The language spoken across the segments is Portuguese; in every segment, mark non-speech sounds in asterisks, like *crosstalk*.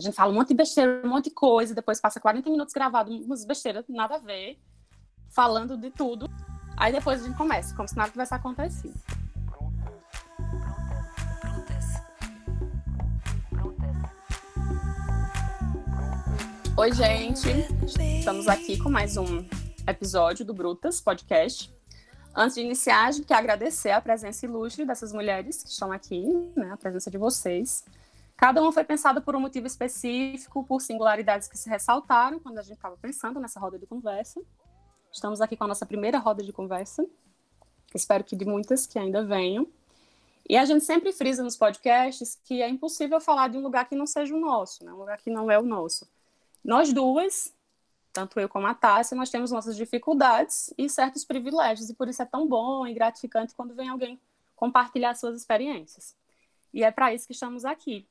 A gente fala um monte de besteira, um monte de coisa, depois passa 40 minutos gravado, umas besteiras, nada a ver, falando de tudo. Aí depois a gente começa, como se nada tivesse acontecido. Oi, gente. Estamos aqui com mais um episódio do Brutas Podcast. Antes de iniciar, a gente quer agradecer a presença ilustre dessas mulheres que estão aqui, né, a presença de vocês. Cada uma foi pensada por um motivo específico, por singularidades que se ressaltaram quando a gente estava pensando nessa roda de conversa. Estamos aqui com a nossa primeira roda de conversa. Espero que de muitas que ainda venham. E a gente sempre frisa nos podcasts que é impossível falar de um lugar que não seja o nosso, né? um lugar que não é o nosso. Nós duas, tanto eu como a Tássia, nós temos nossas dificuldades e certos privilégios, e por isso é tão bom e gratificante quando vem alguém compartilhar suas experiências. E é para isso que estamos aqui,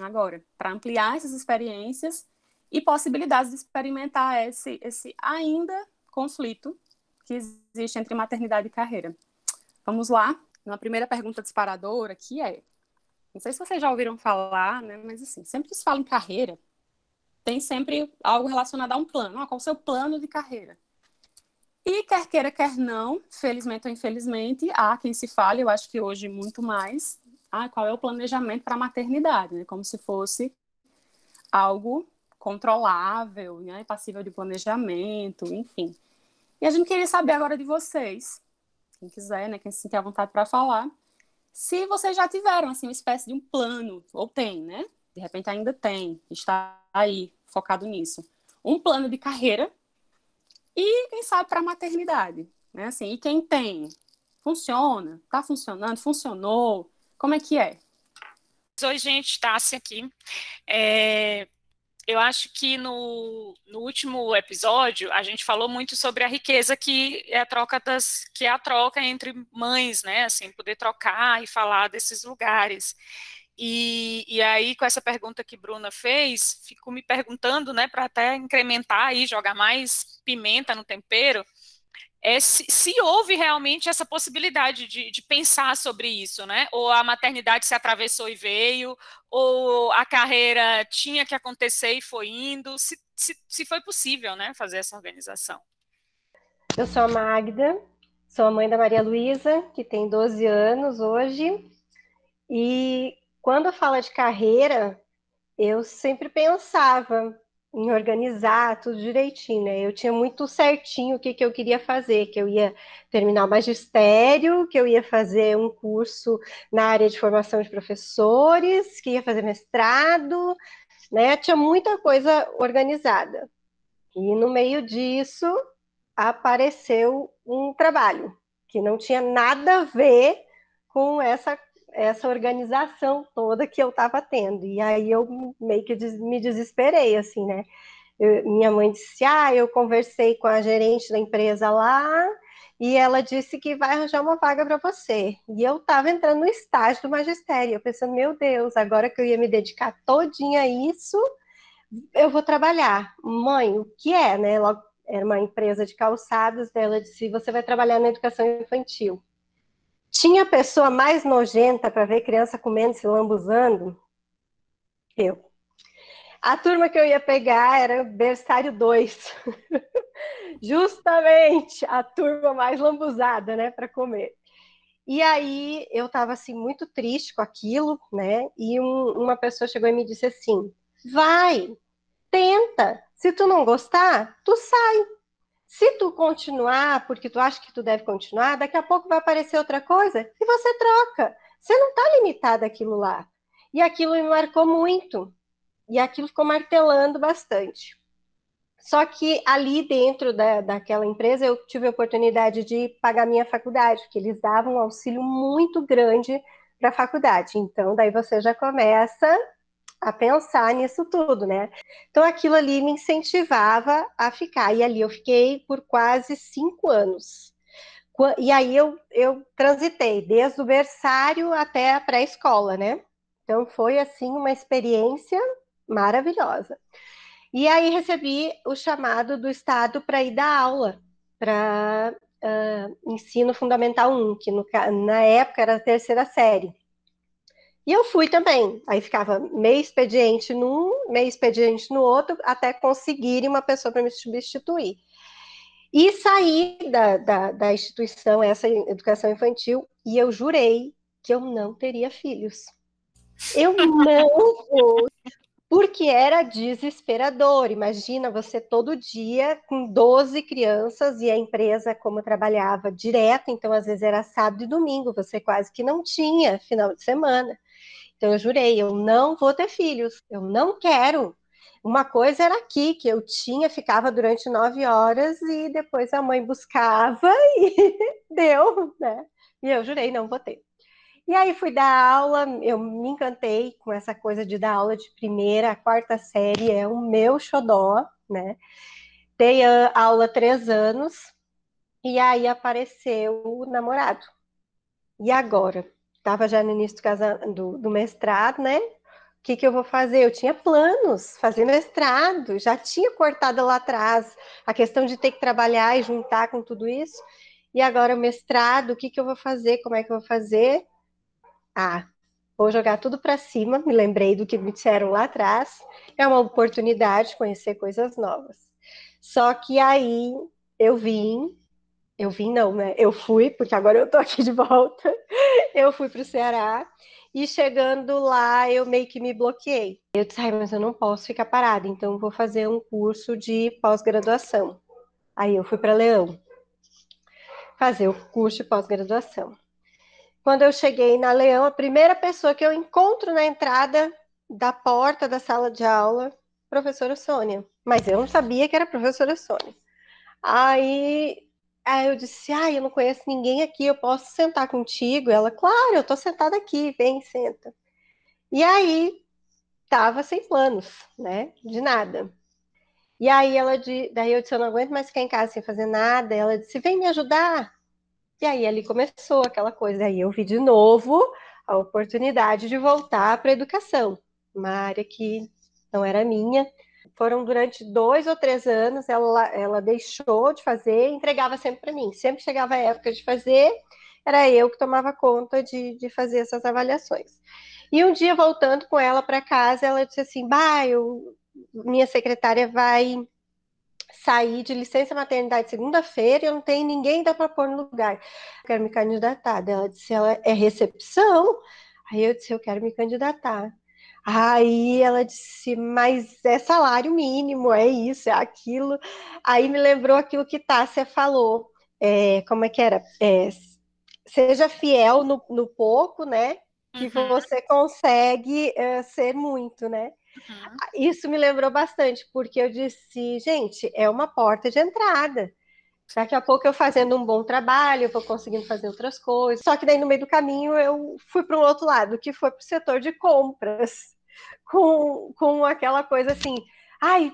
agora, para ampliar essas experiências e possibilidades de experimentar esse, esse ainda conflito que existe entre maternidade e carreira. Vamos lá, uma primeira pergunta disparadora que é, não sei se vocês já ouviram falar, né, mas assim, sempre que se fala em carreira, tem sempre algo relacionado a um plano, ah, qual o seu plano de carreira? E quer queira, quer não, felizmente ou infelizmente, há quem se fale, eu acho que hoje muito mais, ah, qual é o planejamento para a maternidade, né? Como se fosse algo controlável, né? passível de planejamento, enfim. E a gente queria saber agora de vocês, quem quiser, né, quem se sentir à vontade para falar, se vocês já tiveram assim uma espécie de um plano, ou tem, né? De repente ainda tem, está aí focado nisso. Um plano de carreira e quem sabe para a maternidade, né? Assim, e quem tem, funciona, está funcionando, funcionou, como é que é? Oi, gente, Tássia aqui. É, eu acho que no, no, último episódio a gente falou muito sobre a riqueza que é a troca das que é a troca entre mães, né? Assim, poder trocar e falar desses lugares. E, e aí, com essa pergunta que Bruna fez, fico me perguntando, né, para até incrementar e jogar mais pimenta no tempero, é se, se, houve realmente essa possibilidade de, de, pensar sobre isso, né? Ou a maternidade se atravessou e veio, ou a carreira tinha que acontecer e foi indo, se, se, se foi possível, né, fazer essa organização. Eu sou a Magda, sou a mãe da Maria Luísa, que tem 12 anos hoje, e quando fala de carreira, eu sempre pensava em organizar tudo direitinho, né? Eu tinha muito certinho o que, que eu queria fazer, que eu ia terminar o magistério, que eu ia fazer um curso na área de formação de professores, que ia fazer mestrado, né? Tinha muita coisa organizada. E no meio disso apareceu um trabalho que não tinha nada a ver com essa essa organização toda que eu estava tendo. E aí eu meio que me desesperei, assim, né? Eu, minha mãe disse: Ah, eu conversei com a gerente da empresa lá e ela disse que vai arranjar uma vaga para você. E eu estava entrando no estágio do magistério, eu pensando: Meu Deus, agora que eu ia me dedicar todinha a isso, eu vou trabalhar. Mãe, o que é, né? Logo, era uma empresa de calçados, ela disse: Você vai trabalhar na educação infantil. Tinha pessoa mais nojenta para ver criança comendo, se lambuzando? Eu. A turma que eu ia pegar era berçário 2. *laughs* Justamente a turma mais lambuzada, né, para comer. E aí eu estava assim muito triste com aquilo, né? E um, uma pessoa chegou e me disse assim: "Vai, tenta. Se tu não gostar, tu sai. Se tu continuar, porque tu acha que tu deve continuar, daqui a pouco vai aparecer outra coisa e você troca. Você não está limitado àquilo lá. E aquilo me marcou muito. E aquilo ficou martelando bastante. Só que ali dentro da, daquela empresa eu tive a oportunidade de pagar minha faculdade, porque eles davam um auxílio muito grande para a faculdade. Então, daí você já começa a pensar nisso tudo, né? Então aquilo ali me incentivava a ficar. E ali eu fiquei por quase cinco anos. E aí eu, eu transitei desde o berçário até a pré-escola, né? Então foi assim uma experiência maravilhosa. E aí recebi o chamado do Estado para ir dar aula para uh, ensino fundamental 1, que no, na época era a terceira série. E eu fui também. Aí ficava meio expediente num, meio expediente no outro, até conseguirem uma pessoa para me substituir. E saí da, da, da instituição, essa educação infantil, e eu jurei que eu não teria filhos. Eu não vou, porque era desesperador. Imagina você todo dia com 12 crianças e a empresa, como trabalhava direto, então às vezes era sábado e domingo, você quase que não tinha final de semana. Então eu jurei, eu não vou ter filhos, eu não quero. Uma coisa era aqui, que eu tinha, ficava durante nove horas e depois a mãe buscava *laughs* e deu, né? E eu jurei, não vou ter. E aí fui dar aula, eu me encantei com essa coisa de dar aula de primeira a quarta série, é o meu xodó, né? Dei aula três anos, e aí apareceu o namorado. E agora? Estava já no início do, do, do mestrado, né? O que, que eu vou fazer? Eu tinha planos, fazer mestrado, já tinha cortado lá atrás a questão de ter que trabalhar e juntar com tudo isso. E agora mestrado, o que, que eu vou fazer? Como é que eu vou fazer? ah, vou jogar tudo para cima, me lembrei do que me disseram lá atrás, é uma oportunidade de conhecer coisas novas. Só que aí eu vim, eu vim não, né? Eu fui, porque agora eu tô aqui de volta. Eu fui para o Ceará e chegando lá eu meio que me bloqueei. Eu disse, ai, mas eu não posso ficar parada, então vou fazer um curso de pós-graduação. Aí eu fui para Leão fazer o curso de pós-graduação. Quando eu cheguei na Leão, a primeira pessoa que eu encontro na entrada da porta da sala de aula, professora Sônia. Mas eu não sabia que era professora Sônia. Aí, aí eu disse: Ah, eu não conheço ninguém aqui, eu posso sentar contigo? Ela, claro, eu tô sentada aqui, vem, senta. E aí, tava sem planos, né? De nada. E aí ela, daí eu disse: Eu não aguento mais ficar em casa sem fazer nada. Ela disse: Vem me ajudar. E aí ali começou aquela coisa. Aí eu vi de novo a oportunidade de voltar para a educação, uma área que não era minha. Foram durante dois ou três anos, ela, ela deixou de fazer, entregava sempre para mim. Sempre chegava a época de fazer, era eu que tomava conta de, de fazer essas avaliações. E um dia, voltando com ela para casa, ela disse assim: Bah, eu, minha secretária vai sair de licença maternidade segunda-feira e eu não tenho ninguém ainda para pôr no lugar. Eu quero me candidatar. Ela disse, ela é recepção? Aí eu disse, eu quero me candidatar. Aí ela disse, mas é salário mínimo, é isso, é aquilo. Aí me lembrou aquilo que Tássia falou. É, como é que era? É, seja fiel no, no pouco, né? Que uhum. você consegue é, ser muito, né? Uhum. Isso me lembrou bastante, porque eu disse, gente, é uma porta de entrada. Daqui a pouco eu fazendo um bom trabalho, eu vou conseguindo fazer outras coisas. Só que daí no meio do caminho eu fui para um outro lado, que foi para o setor de compras, com, com aquela coisa assim, ai,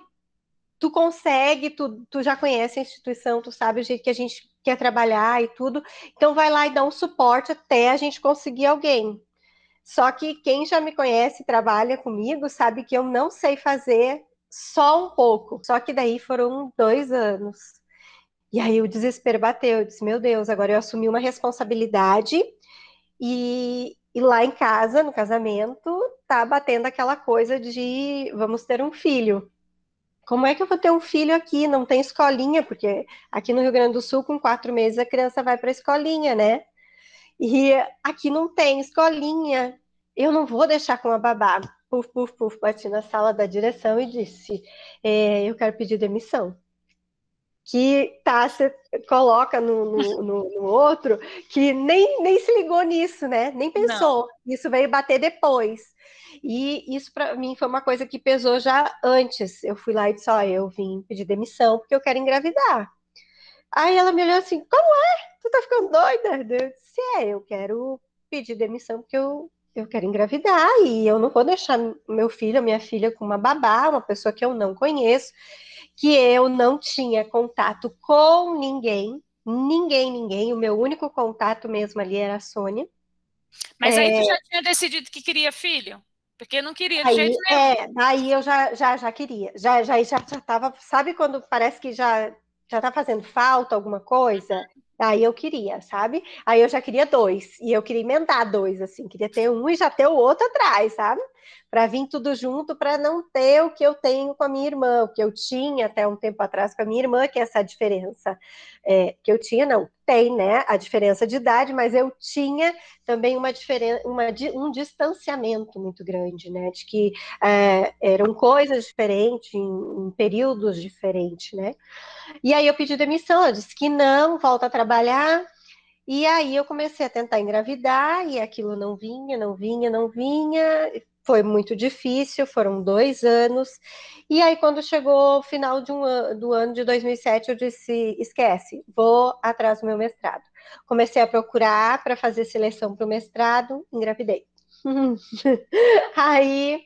tu consegue, tu, tu já conhece a instituição, tu sabe o jeito que a gente quer trabalhar e tudo, então vai lá e dá um suporte até a gente conseguir alguém. Só que quem já me conhece e trabalha comigo sabe que eu não sei fazer só um pouco. Só que daí foram dois anos. E aí o desespero bateu. Eu disse: Meu Deus, agora eu assumi uma responsabilidade. E, e lá em casa, no casamento, tá batendo aquela coisa de vamos ter um filho. Como é que eu vou ter um filho aqui? Não tem escolinha, porque aqui no Rio Grande do Sul, com quatro meses, a criança vai para a escolinha, né? E aqui não tem escolinha. Eu não vou deixar com a babá. Puf, puf, puf, bati na sala da direção e disse: é, Eu quero pedir demissão. Que tá, você coloca no, no, no, no, outro que nem, nem se ligou nisso, né? Nem pensou. Não. Isso veio bater depois. E isso para mim foi uma coisa que pesou já antes. Eu fui lá e disse: Ó, eu vim pedir demissão porque eu quero engravidar. Aí ela me olhou assim: Como é? Tu tá ficando doida? Eu disse: É, eu quero pedir demissão porque eu, eu quero engravidar e eu não vou deixar meu filho, minha filha com uma babá, uma pessoa que eu não conheço, que eu não tinha contato com ninguém, ninguém, ninguém. O meu único contato mesmo ali era a Sônia. Mas é... aí tu já tinha decidido que queria filho? Porque não queria de aí, jeito nenhum. É, daí eu já, já, já queria. Já, já, já, já tava, sabe quando parece que já já tá fazendo falta alguma coisa? Aí eu queria, sabe? Aí eu já queria dois, e eu queria emendar dois, assim, queria ter um e já ter o outro atrás, sabe? Para vir tudo junto, para não ter o que eu tenho com a minha irmã, o que eu tinha até um tempo atrás com a minha irmã, que é essa diferença é, que eu tinha, não, tem, né? A diferença de idade, mas eu tinha também uma diferença, uma, um distanciamento muito grande, né? De que é, eram coisas diferentes, em, em períodos diferentes, né? E aí eu pedi demissão, ela disse que não, volta a trabalhar. E aí eu comecei a tentar engravidar e aquilo não vinha, não vinha, não vinha. Foi muito difícil, foram dois anos. E aí, quando chegou o final um do ano de 2007, eu disse: esquece, vou atrás do meu mestrado. Comecei a procurar para fazer seleção para o mestrado, engravidei. *laughs* aí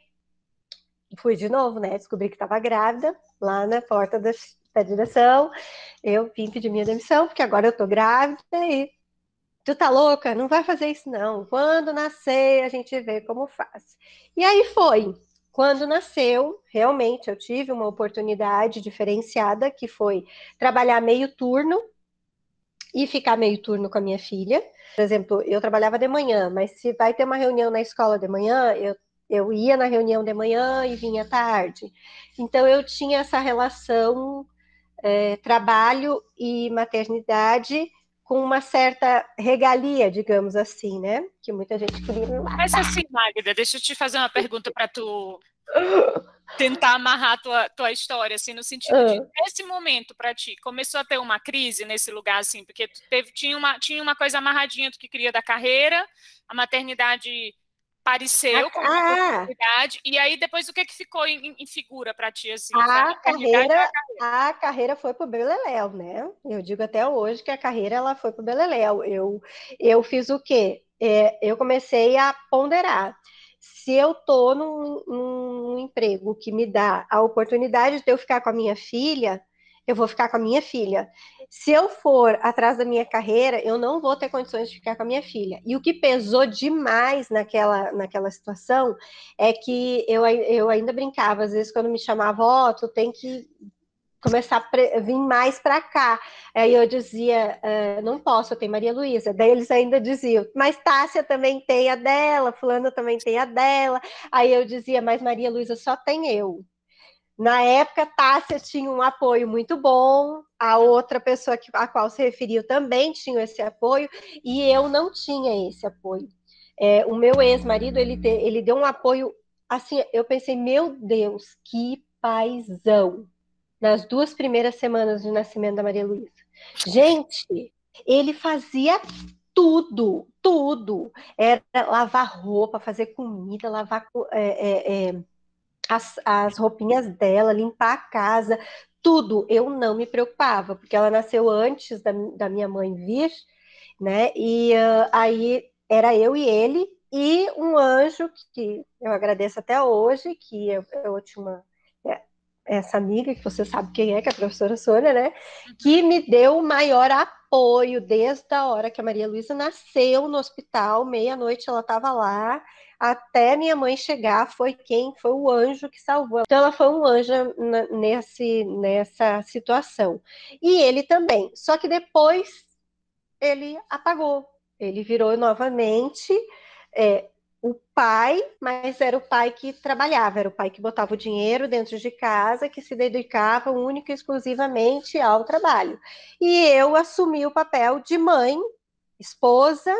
fui de novo, né? Descobri que estava grávida lá na porta da, da direção. Eu vim pedir minha demissão, porque agora eu tô grávida e tu tá louca? Não vai fazer isso não. Quando nascer, a gente vê como faz. E aí foi. Quando nasceu, realmente eu tive uma oportunidade diferenciada, que foi trabalhar meio turno e ficar meio turno com a minha filha. Por exemplo, eu trabalhava de manhã, mas se vai ter uma reunião na escola de manhã, eu eu ia na reunião de manhã e vinha tarde. Então eu tinha essa relação é, trabalho e maternidade com uma certa regalia, digamos assim, né? Que muita gente queria me matar. Mas assim, Magda, deixa eu te fazer uma pergunta para tu *laughs* tentar amarrar a tua, tua história, assim, no sentido de, ah. nesse momento, para ti, começou a ter uma crise nesse lugar, assim, porque tu teve, tinha, uma, tinha uma coisa amarradinha, tu que queria da carreira, a maternidade apareceu ah, como ah, oportunidade, e aí depois o que, que ficou em, em figura para ti? Assim, a, carreira, a, carreira, foi para o Beleléu, né? Eu digo até hoje que a carreira ela foi para o Beleléu. Eu, eu fiz o quê? É, eu comecei a ponderar. Se eu estou num, num emprego que me dá a oportunidade de eu ficar com a minha filha, eu vou ficar com a minha filha. Se eu for atrás da minha carreira, eu não vou ter condições de ficar com a minha filha. E o que pesou demais naquela, naquela situação é que eu, eu ainda brincava, às vezes, quando me chamava, ó, oh, tu tem que começar a vir mais para cá. Aí eu dizia, uh, não posso, eu tenho Maria Luísa. Daí eles ainda diziam, mas Tássia também tem a dela, fulano também tem a dela. Aí eu dizia, mas Maria Luísa só tem eu. Na época, Tássia tinha um apoio muito bom, a outra pessoa que, a qual se referiu também tinha esse apoio, e eu não tinha esse apoio. É, o meu ex-marido, ele, ele deu um apoio, assim, eu pensei, meu Deus, que paizão, nas duas primeiras semanas de nascimento da Maria Luísa. Gente, ele fazia tudo, tudo. Era lavar roupa, fazer comida, lavar... É, é, é as, as roupinhas dela, limpar a casa, tudo. Eu não me preocupava, porque ela nasceu antes da, da minha mãe vir, né? E uh, aí era eu e ele, e um anjo que eu agradeço até hoje, que eu, eu tinha uma, é, essa amiga, que você sabe quem é, que é a professora Sônia, né? Que me deu o maior apoio desde a hora que a Maria Luísa nasceu no hospital, meia-noite ela estava lá, até minha mãe chegar, foi quem? Foi o anjo que salvou. Então ela foi um anjo nesse, nessa situação. E ele também. Só que depois ele apagou. Ele virou novamente é, o pai, mas era o pai que trabalhava, era o pai que botava o dinheiro dentro de casa, que se dedicava única e exclusivamente ao trabalho. E eu assumi o papel de mãe, esposa,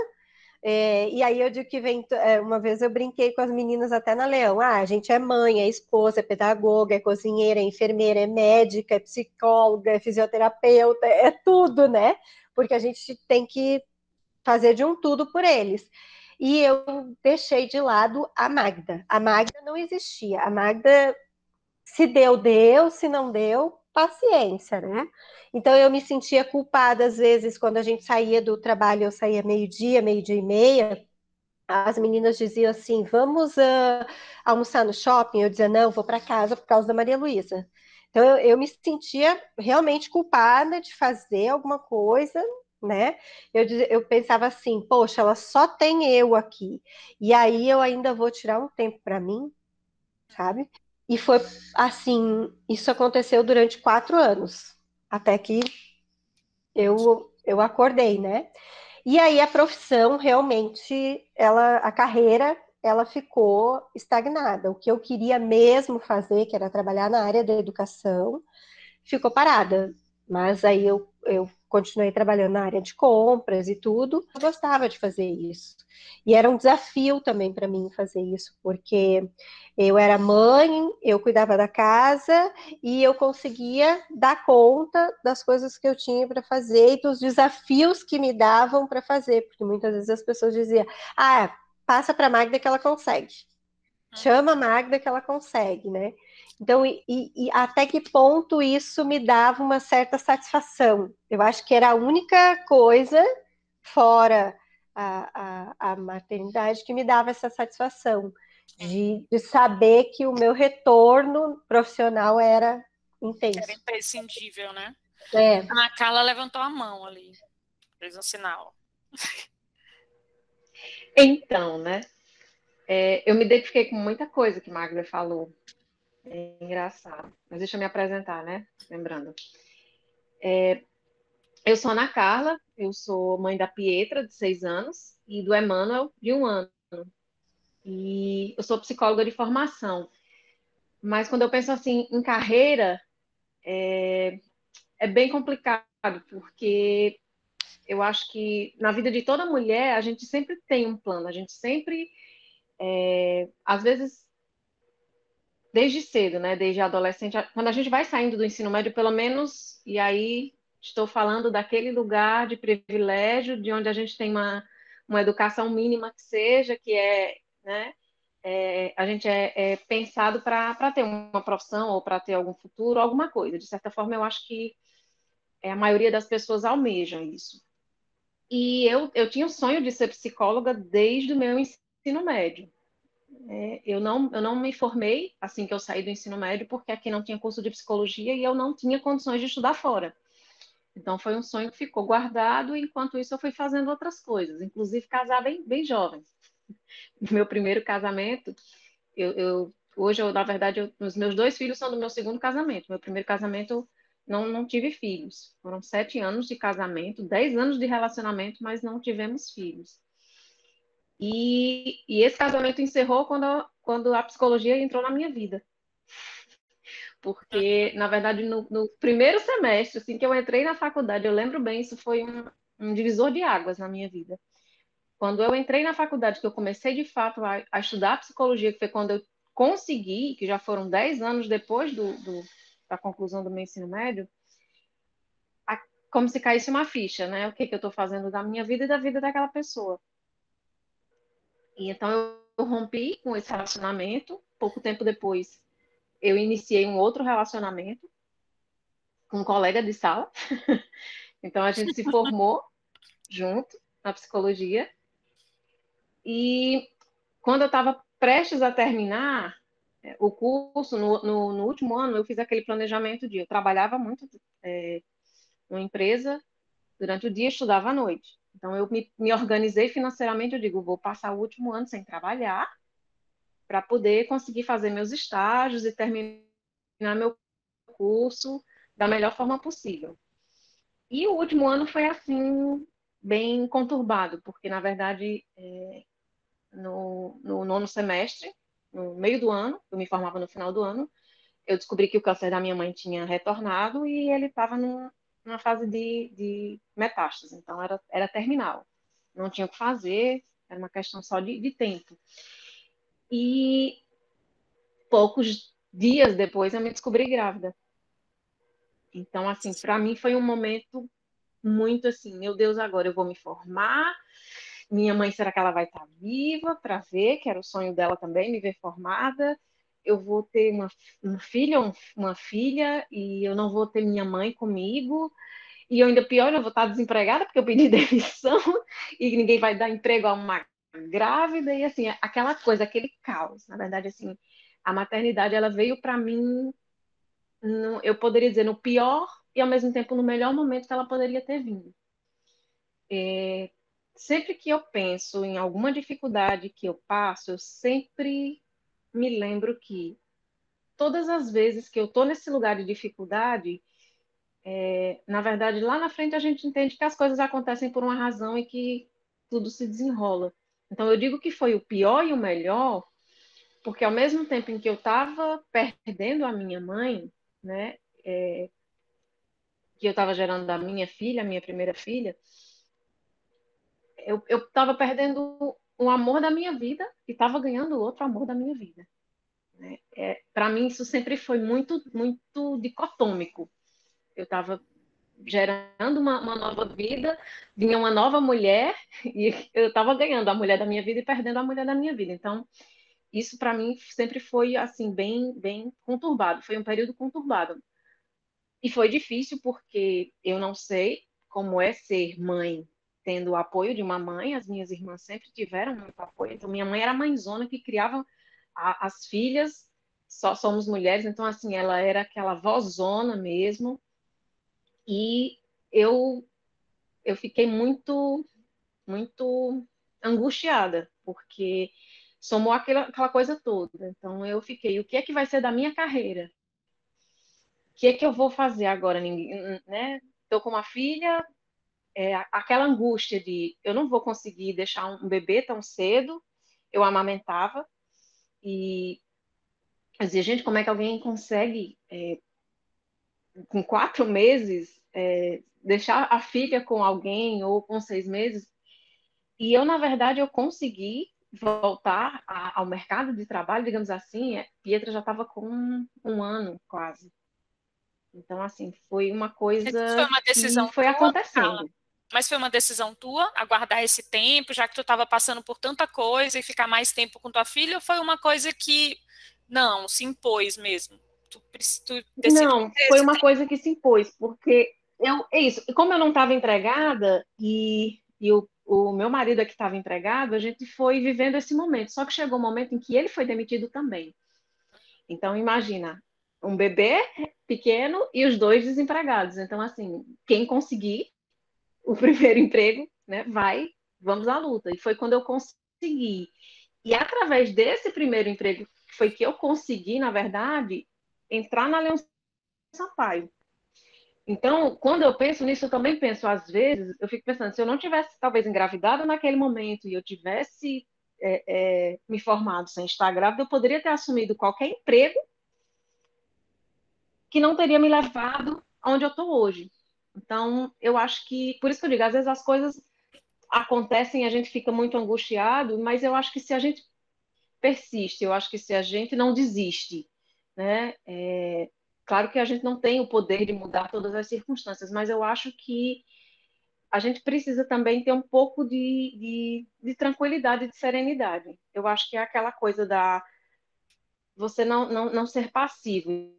é, e aí eu digo que vem, é, uma vez eu brinquei com as meninas até na Leão, ah, a gente é mãe, é esposa, é pedagoga, é cozinheira, é enfermeira, é médica, é psicóloga, é fisioterapeuta, é tudo, né? Porque a gente tem que fazer de um tudo por eles. E eu deixei de lado a Magda. A Magda não existia. A Magda, se deu, deu, se não deu, paciência, né? Então eu me sentia culpada às vezes quando a gente saía do trabalho, eu saía meio-dia, meio-dia e meia. As meninas diziam assim: vamos uh, almoçar no shopping. Eu dizia: não, vou para casa por causa da Maria Luísa. Então eu, eu, me sentia realmente culpada de fazer alguma coisa, né? Eu, eu pensava assim: poxa, ela só tem eu aqui, e aí eu ainda vou tirar um tempo para mim, sabe? E foi assim, isso aconteceu durante quatro anos, até que eu, eu acordei, né? E aí a profissão realmente, ela, a carreira, ela ficou estagnada. O que eu queria mesmo fazer, que era trabalhar na área da educação, ficou parada. Mas aí eu, eu continuei trabalhando na área de compras e tudo. Eu gostava de fazer isso. E era um desafio também para mim fazer isso, porque eu era mãe, eu cuidava da casa e eu conseguia dar conta das coisas que eu tinha para fazer e dos desafios que me davam para fazer, porque muitas vezes as pessoas diziam: "Ah, passa para a Magda que ela consegue". Chama a Magda que ela consegue, né? Então, e, e, até que ponto isso me dava uma certa satisfação? Eu acho que era a única coisa, fora a, a, a maternidade, que me dava essa satisfação de, de, saber que o meu retorno profissional era intenso. Era imprescindível, né? É. A Carla levantou a mão ali, fez um sinal. Então, né? É, eu me identifiquei com muita coisa que Magda falou. É engraçado. Mas deixa eu me apresentar, né? Lembrando. É, eu sou Ana Carla, eu sou mãe da Pietra, de seis anos, e do Emanuel, de um ano. E eu sou psicóloga de formação. Mas quando eu penso assim em carreira, é, é bem complicado, porque eu acho que na vida de toda mulher a gente sempre tem um plano, a gente sempre, é, às vezes desde cedo, né? Desde adolescente, quando a gente vai saindo do ensino médio, pelo menos, e aí estou falando daquele lugar de privilégio, de onde a gente tem uma, uma educação mínima que seja, que é, né? É, a gente é, é pensado para ter uma profissão ou para ter algum futuro, alguma coisa. De certa forma, eu acho que é, a maioria das pessoas almejam isso. E eu, eu tinha o sonho de ser psicóloga desde o meu ensino médio. É, eu, não, eu não me formei assim que eu saí do ensino médio, porque aqui não tinha curso de psicologia e eu não tinha condições de estudar fora. Então, foi um sonho que ficou guardado, enquanto isso eu fui fazendo outras coisas, inclusive casar bem, bem jovem. *laughs* Meu primeiro casamento, eu, eu hoje, eu, na verdade, eu, os meus dois filhos são do meu segundo casamento. Meu primeiro casamento, não, não tive filhos. Foram sete anos de casamento, dez anos de relacionamento, mas não tivemos filhos. E, e esse casamento encerrou quando, quando a psicologia entrou na minha vida. Porque, na verdade, no, no, primeiro semestre, assim que eu entrei na faculdade, eu lembro bem, isso foi um, um divisor de águas na minha vida. Quando eu entrei na faculdade, que eu comecei de fato a, a estudar psicologia, que foi quando eu consegui, que já foram 10 anos depois do, do, da conclusão do meu ensino médio, a, como se caísse uma ficha, né? O que, que eu estou fazendo da minha vida e da vida daquela pessoa. E então eu rompi com esse relacionamento. Pouco tempo depois, eu iniciei um outro relacionamento com um colega de sala. *laughs* então a gente se formou junto na psicologia. E quando eu estava prestes a terminar é, o curso, no, no, no, último ano, eu fiz aquele planejamento de. Eu trabalhava muito é, numa empresa durante o dia, estudava à noite. Então, eu me, me organizei financeiramente, eu digo, vou passar o último ano sem trabalhar para poder conseguir fazer meus estágios e terminar meu curso da melhor forma possível. E o último ano foi assim, bem conturbado, porque, na verdade, é, no, no nono semestre, no meio do ano, eu me formava no final do ano, eu descobri que o câncer da minha mãe tinha retornado e ele estava num, numa fase de, de metástase, então era, era terminal. Não tinha o que fazer, era uma questão só de, de tempo. E poucos dias depois eu me descobri grávida. Então, assim, para mim foi um momento muito assim, meu Deus, agora eu vou me formar. Minha mãe, será que ela vai estar viva para ver? Que era o sonho dela também, me ver formada eu vou ter uma, um filho, uma filha, e eu não vou ter minha mãe comigo, e eu ainda pior, eu vou estar desempregada porque eu pedi *laughs* demissão, e ninguém vai dar emprego a uma grávida, e assim, aquela coisa, aquele caos. Na verdade, assim, a maternidade, ela veio para mim, no, eu poderia dizer, no pior e ao mesmo tempo no melhor momento que ela poderia ter vindo. É, sempre que eu penso em alguma dificuldade que eu passo, eu sempre me lembro que todas as vezes que eu estou nesse lugar de dificuldade, é, na verdade, lá na frente a gente entende que as coisas acontecem por uma razão e que tudo se desenrola. Então, eu digo que foi o pior e o melhor, porque ao mesmo tempo em que eu estava perdendo a minha mãe, né, é, que eu estava gerando a minha filha, a minha primeira filha, eu estava perdendo o amor da minha vida e estava ganhando outro amor da minha vida. Né? É, Para mim, isso sempre foi muito, muito dicotômico. Eu estava gerando uma, uma, nova vida, vinha uma nova mulher *laughs* e eu estava ganhando a mulher da minha vida e perdendo a mulher da minha vida. Então, isso para mim sempre foi assim bem, bem conturbado. Foi um período conturbado e foi difícil porque eu não sei como é ser mãe tendo o apoio de uma mãe. As minhas irmãs sempre tiveram muito apoio. Então, minha mãe era mãezona que criava a, as filhas. Só somos mulheres, então assim ela era aquela vozona mesmo e eu eu fiquei muito muito angustiada porque somou aquela, aquela coisa toda. Então eu fiquei, o que é que vai ser da minha carreira? O que é que eu vou fazer agora? Ninguém, né? Estou com uma filha, é, aquela angústia de eu não vou conseguir deixar um bebê tão cedo. Eu amamentava e dizia, gente, como é que alguém consegue é, com quatro meses é, deixar a filha com alguém ou com seis meses. E eu, na verdade, eu consegui voltar a, ao mercado de trabalho, digamos assim. É, Pietra já estava com um, um, ano quase. Então, assim, foi uma coisa foi uma decisão que foi acontecendo. Mas foi uma decisão tua aguardar esse tempo, já que tu estava passando por tanta coisa e ficar mais tempo com tua filha, ou foi uma coisa que não se impôs mesmo? Tu, tu não, foi uma tempo? coisa que se impôs, porque eu, é isso. E como eu não estava empregada e, e o, o meu marido é que estava empregado, a gente foi vivendo esse momento. Só que chegou um momento em que ele foi demitido também. Então, imagina, um bebê pequeno e os dois desempregados. Então, assim, quem conseguir o primeiro *laughs* emprego, né, vai, vamos à luta. E foi quando eu consegui. E através desse primeiro emprego, foi que eu consegui, na verdade, entrar na Leão Sampaio. Então, quando eu penso nisso, eu também penso, às vezes, eu fico pensando, se eu não tivesse talvez engravidado naquele momento e eu tivesse é, é, me formado sem estar grávida, eu poderia ter assumido qualquer emprego que não teria me levado aonde eu estou hoje. Então, eu acho que, por isso que eu digo, às vezes as coisas acontecem a gente fica muito angustiado, mas eu acho que se a gente persiste, eu acho que se a gente não desiste, né, é, Claro que a gente não tem o poder de mudar todas as circunstâncias, mas eu acho que a gente precisa também ter um pouco de, de, de tranquilidade, de serenidade. Eu acho que é aquela coisa da você não, não, não ser passivo,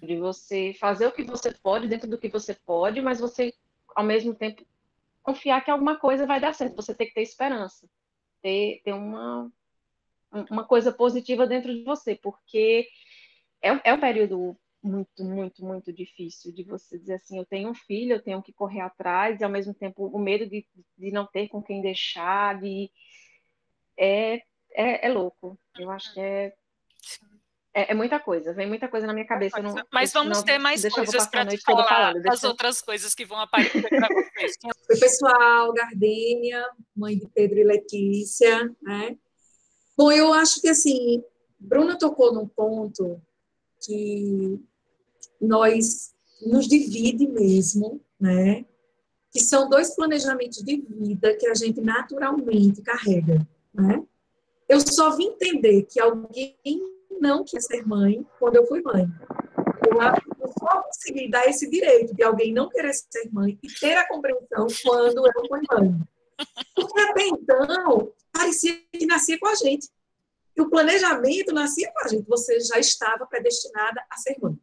de você fazer o que você pode dentro do que você pode, mas você, ao mesmo tempo, confiar que alguma coisa vai dar certo. Você tem que ter esperança, ter, ter uma, uma coisa positiva dentro de você, porque é, é um período muito, muito, muito difícil de você dizer assim, eu tenho um filho, eu tenho que correr atrás, e ao mesmo tempo o medo de, de não ter com quem deixar, de... É, é, é louco. Eu acho que é, é, é, muita coisa, vem muita coisa na minha cabeça. Não, Mas vamos ter mais coisas para te falar, falando, as outras coisas que vão aparecer para vocês. *laughs* Oi, pessoal, Gardênia, mãe de Pedro e Letícia, né? Bom, eu acho que, assim, Bruna tocou num ponto que nós nos divide mesmo, né? Que são dois planejamentos de vida que a gente naturalmente carrega, né? Eu só vim entender que alguém não quer ser mãe quando eu fui mãe. Eu acho que eu só consegui dar esse direito de alguém não querer ser mãe e ter a compreensão quando eu fui mãe. Porque até então, parecia que nascia com a gente. E o planejamento nascia com a gente. Você já estava predestinada a ser mãe.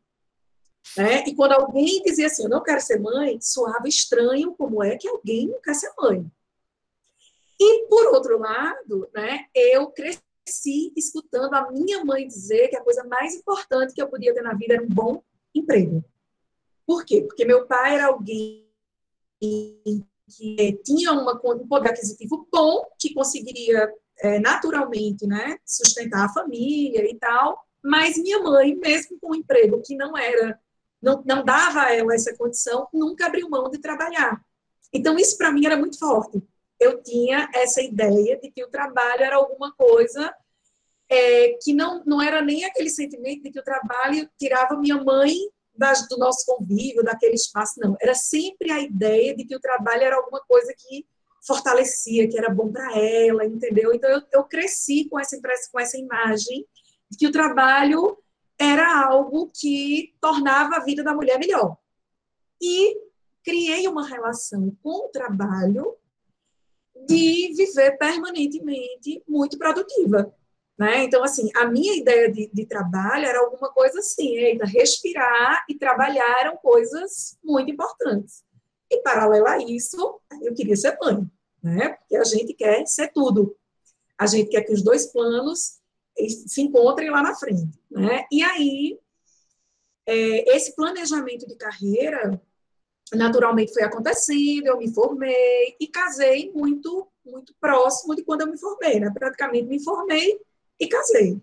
Né? E quando alguém dizia assim, eu não quero ser mãe, soava estranho como é que alguém não quer ser mãe. E, por outro lado, né, eu cresci escutando a minha mãe dizer que a coisa mais importante que eu podia ter na vida era um bom emprego. Por quê? Porque meu pai era alguém que tinha uma, um poder aquisitivo bom, que conseguiria é, naturalmente né, sustentar a família e tal, mas minha mãe, mesmo com um emprego que não era não, não dava a ela essa condição, nunca abriu mão de trabalhar. Então, isso para mim era muito forte. Eu tinha essa ideia de que o trabalho era alguma coisa é, que não, não era nem aquele sentimento de que o trabalho tirava minha mãe das, do nosso convívio, daquele espaço, não. Era sempre a ideia de que o trabalho era alguma coisa que fortalecia, que era bom para ela, entendeu? Então, eu, eu cresci com essa, com essa imagem de que o trabalho era algo que tornava a vida da mulher melhor. E criei uma relação com o trabalho de viver permanentemente muito produtiva. Né? Então, assim, a minha ideia de, de, trabalho era alguma coisa assim, eita, respirar e trabalhar eram coisas muito importantes. E, paralelo a isso, eu queria ser mãe, né? Porque a gente quer ser tudo. A gente quer que os dois planos se encontrem lá na frente, né? E aí, é, esse planejamento de carreira, naturalmente foi acontecendo, eu me formei e casei muito, muito próximo de quando eu me formei, né? Praticamente me formei e casei.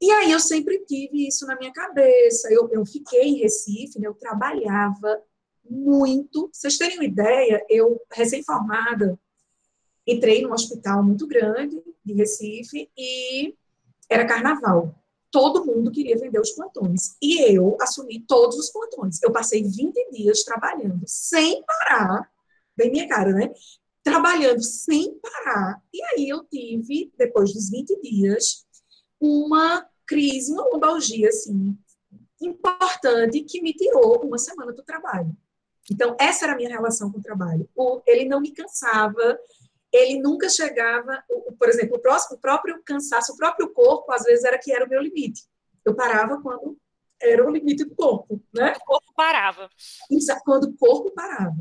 E aí eu sempre tive isso na minha cabeça. Eu, eu fiquei em Recife, né? eu trabalhava muito. Vocês terem uma ideia, eu, recém-formada, entrei num hospital muito grande de Recife e era carnaval. Todo mundo queria vender os plantões. E eu assumi todos os plantões. Eu passei 20 dias trabalhando sem parar, bem minha cara, né? Trabalhando sem parar. E aí eu tive, depois dos 20 dias, uma crise, uma lombalgia, assim, importante, que me tirou uma semana do trabalho. Então, essa era a minha relação com o trabalho. Ele não me cansava, ele nunca chegava, por exemplo, o, próximo, o próprio cansaço, o próprio corpo, às vezes era que era o meu limite. Eu parava quando era o limite do corpo, né? O corpo parava. Isso, quando o corpo parava.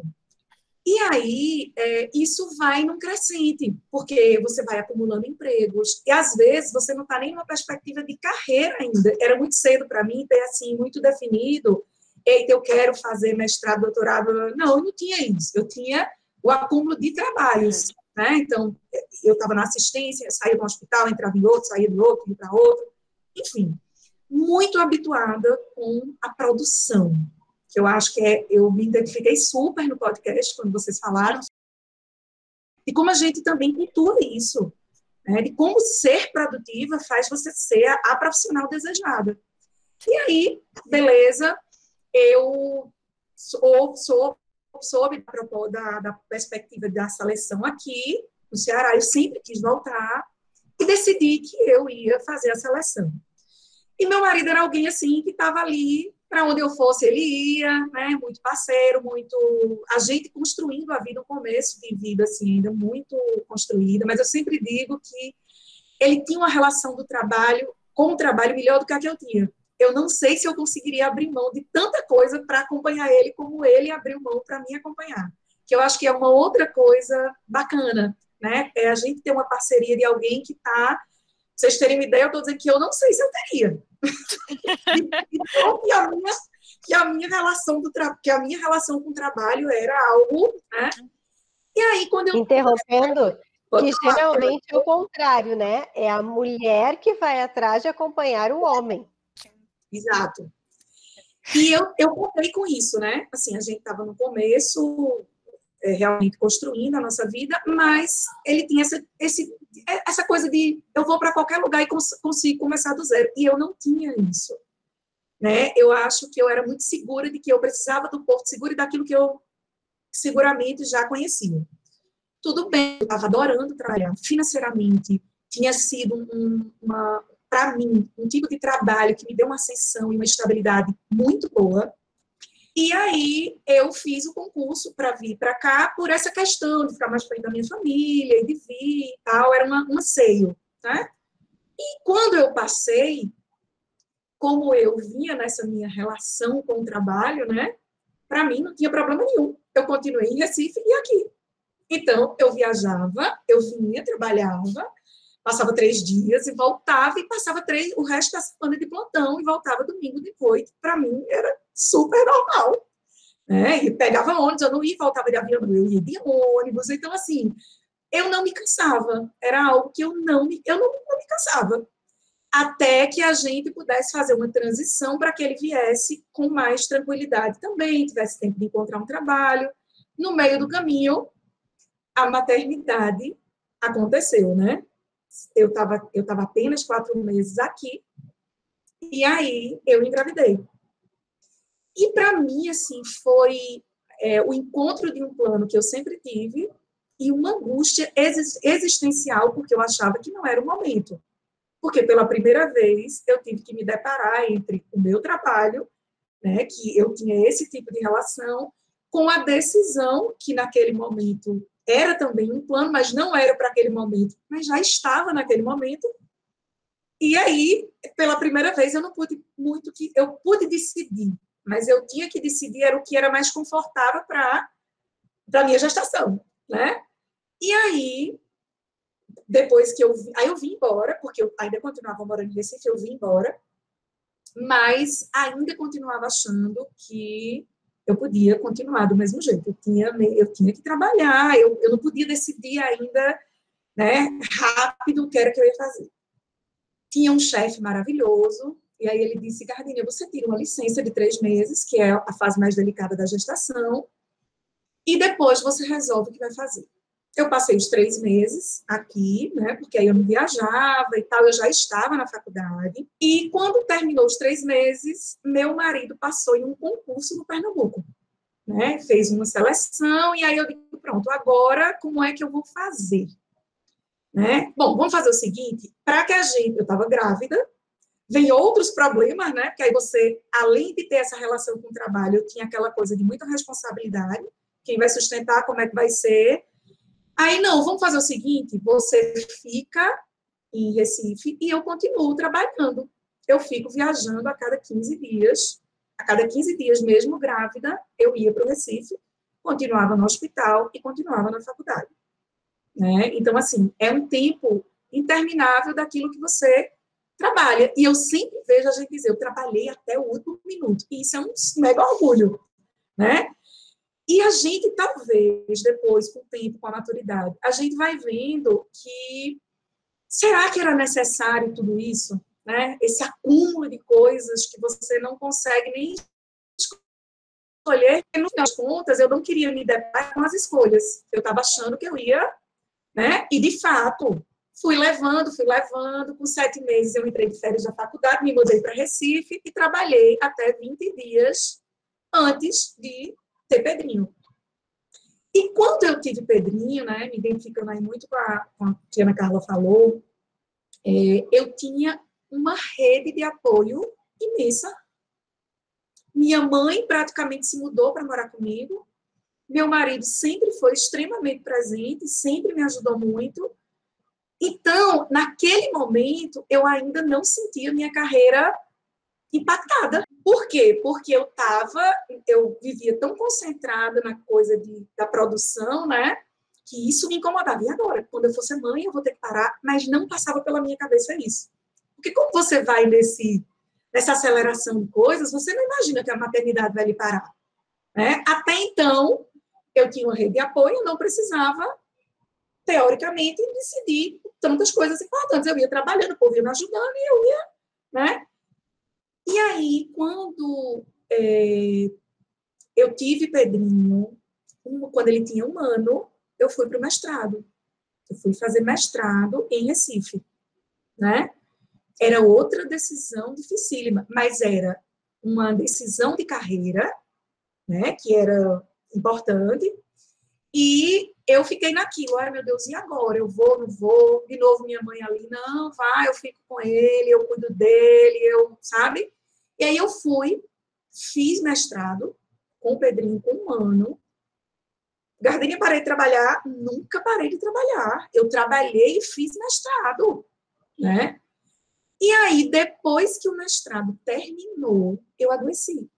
E aí, é, isso vai num crescente, porque você vai acumulando empregos, e às vezes você não está nem numa perspectiva de carreira ainda. Era muito cedo para mim ter, assim, muito definido eita, eu quero fazer mestrado, doutorado. Não, eu não tinha isso. Eu tinha o acúmulo de trabalhos. Né? Então, eu estava na assistência, saía do hospital, entrava em outro, saía do outro, ia para outro. Enfim, muito habituada com a produção, que eu acho que é, eu me identifiquei super no podcast quando vocês falaram, e como a gente também cultua isso, né? de como ser produtiva faz você ser a, a profissional desejada. E aí, beleza, eu sou, sou, soube da, da perspectiva da seleção aqui no Ceará, eu sempre quis voltar e decidi que eu ia fazer a seleção. E meu marido era alguém assim que estava ali para onde eu fosse ele ia, né? Muito parceiro, muito a gente construindo a vida, um começo de vida assim ainda muito construída, mas eu sempre digo que ele tinha uma relação do trabalho com o trabalho melhor do que a que eu tinha eu não sei se eu conseguiria abrir mão de tanta coisa para acompanhar ele como ele abriu mão para me acompanhar. Que eu acho que é uma outra coisa bacana, né? É a gente ter uma parceria de alguém que está. Vocês terem uma ideia, eu estou dizendo que eu não sei se eu teria. *laughs* então, que a minha, que a minha relação do tra... que a minha relação com o trabalho era algo, né? E aí quando eu interrompendo, que geralmente é o contrário, né? É a mulher que vai atrás de acompanhar o homem. Exato. E eu, eu contei com isso, né? Assim, a gente estava no começo, é, realmente construindo a nossa vida, mas ele tinha essa, esse, essa coisa de eu vou para qualquer lugar e cons consigo começar do zero. E eu não tinha isso. Né? Eu acho que eu era muito segura de que eu precisava do porto seguro e daquilo que eu seguramente já conhecia. Tudo bem, eu estava adorando trabalhar financeiramente, tinha sido um, uma, para mim, um tipo de trabalho que me deu uma ascensão e uma estabilidade muito boa. E aí eu fiz o concurso para vir para cá por essa questão de ficar mais perto da minha família e de vir e tal, era uma, um anseio, né? E quando eu passei, como eu vinha nessa minha relação com o trabalho, né? Para mim não tinha problema nenhum. Eu continuei em Recife e aqui. Então, eu viajava, eu vinha, trabalhava, passava três dias e voltava e passava três, o resto da semana de plantão e voltava domingo depois. Para mim era super normal. Né? E pegava ônibus, eu não ia voltava de avião, eu ia de ônibus. Então, assim, eu não me cansava. Era algo que eu não me, eu não, não me cansava. até que a gente pudesse fazer uma transição para que ele viesse com mais tranquilidade também, tivesse tempo de encontrar um trabalho. No meio do caminho, a maternidade aconteceu, né? Eu estava eu tava apenas quatro meses aqui, e aí eu engravidei. E para mim, assim, foi é, o encontro de um plano que eu sempre tive e uma angústia existencial, porque eu achava que não era o momento. Porque pela primeira vez eu tive que me deparar entre o meu trabalho, né, que eu tinha esse tipo de relação, com a decisão que naquele momento era também um plano, mas não era para aquele momento, mas já estava naquele momento. E aí, pela primeira vez, eu não pude muito que eu pude decidir, mas eu tinha que decidir era o que era mais confortável para a minha gestação, né? E aí, depois que eu aí eu vim embora, porque eu ainda continuava morando em Recife, eu vim embora, mas ainda continuava achando que eu podia continuar do mesmo jeito. Eu tinha, eu tinha que trabalhar, eu, eu não podia decidir ainda né, rápido o que era que eu ia fazer. Tinha um chefe maravilhoso, e aí ele disse, Gardinha, você tira uma licença de três meses, que é a fase mais delicada da gestação, e depois você resolve o que vai fazer. Eu passei os três meses aqui, né, porque aí eu não viajava e tal, eu já estava na faculdade. E quando terminou os três meses, meu marido passou em um concurso no Pernambuco, né, fez uma seleção e aí eu digo, pronto, agora como é que eu vou fazer? Né? Bom, vamos fazer o seguinte, para que a gente, eu estava grávida, vem outros problemas, né, porque aí você, além de ter essa relação com o trabalho, eu tinha aquela coisa de muita responsabilidade, quem vai sustentar, como é que vai ser, Aí, não, vamos fazer o seguinte: você fica em Recife e eu continuo trabalhando. Eu fico viajando a cada 15 dias. A cada 15 dias, mesmo grávida, eu ia para o Recife, continuava no hospital e continuava na faculdade. Né? Então, assim, é um tempo interminável daquilo que você trabalha. E eu sempre vejo a gente dizer, eu trabalhei até o último minuto. E isso é um mega orgulho, né? E a gente, talvez, depois, com o tempo, com a maturidade, a gente vai vendo que será que era necessário tudo isso? Né? Esse acúmulo de coisas que você não consegue nem escolher. No final das contas, eu não queria me deparar com as escolhas. Eu estava achando que eu ia, né? E, de fato, fui levando, fui levando. Com sete meses, eu entrei de férias da faculdade, me mudei para Recife e trabalhei até 20 dias antes de ter Pedrinho. E quando eu tive Pedrinho, né, me identificando aí muito com a, com a que a Ana Carla falou, é, eu tinha uma rede de apoio imensa. Minha mãe praticamente se mudou para morar comigo. Meu marido sempre foi extremamente presente, sempre me ajudou muito. Então, naquele momento, eu ainda não sentia minha carreira impactada. Por quê? Porque eu estava, eu vivia tão concentrada na coisa de, da produção, né? Que isso me incomodava. E agora? Quando eu fosse mãe, eu vou ter que parar, mas não passava pela minha cabeça isso. Porque como você vai nesse, nessa aceleração de coisas, você não imagina que a maternidade vai lhe parar. Né? Até então, eu tinha uma rede de apoio, eu não precisava, teoricamente, decidir tantas coisas importantes. Eu ia trabalhando, o povo ia me ajudando e eu ia, né? E aí, quando é, eu tive Pedrinho, quando ele tinha um ano, eu fui para o mestrado. Eu fui fazer mestrado em Recife, né? Era outra decisão dificílima, mas era uma decisão de carreira, né? Que era importante. E eu fiquei naquilo, ai meu Deus, e agora? Eu vou, não vou? De novo, minha mãe ali, não, vai, eu fico com ele, eu cuido dele, eu, sabe? E aí eu fui, fiz mestrado com o Pedrinho com um ano. Gardenia parei de trabalhar, nunca parei de trabalhar. Eu trabalhei e fiz mestrado, né? E aí, depois que o mestrado terminou, eu adoeci.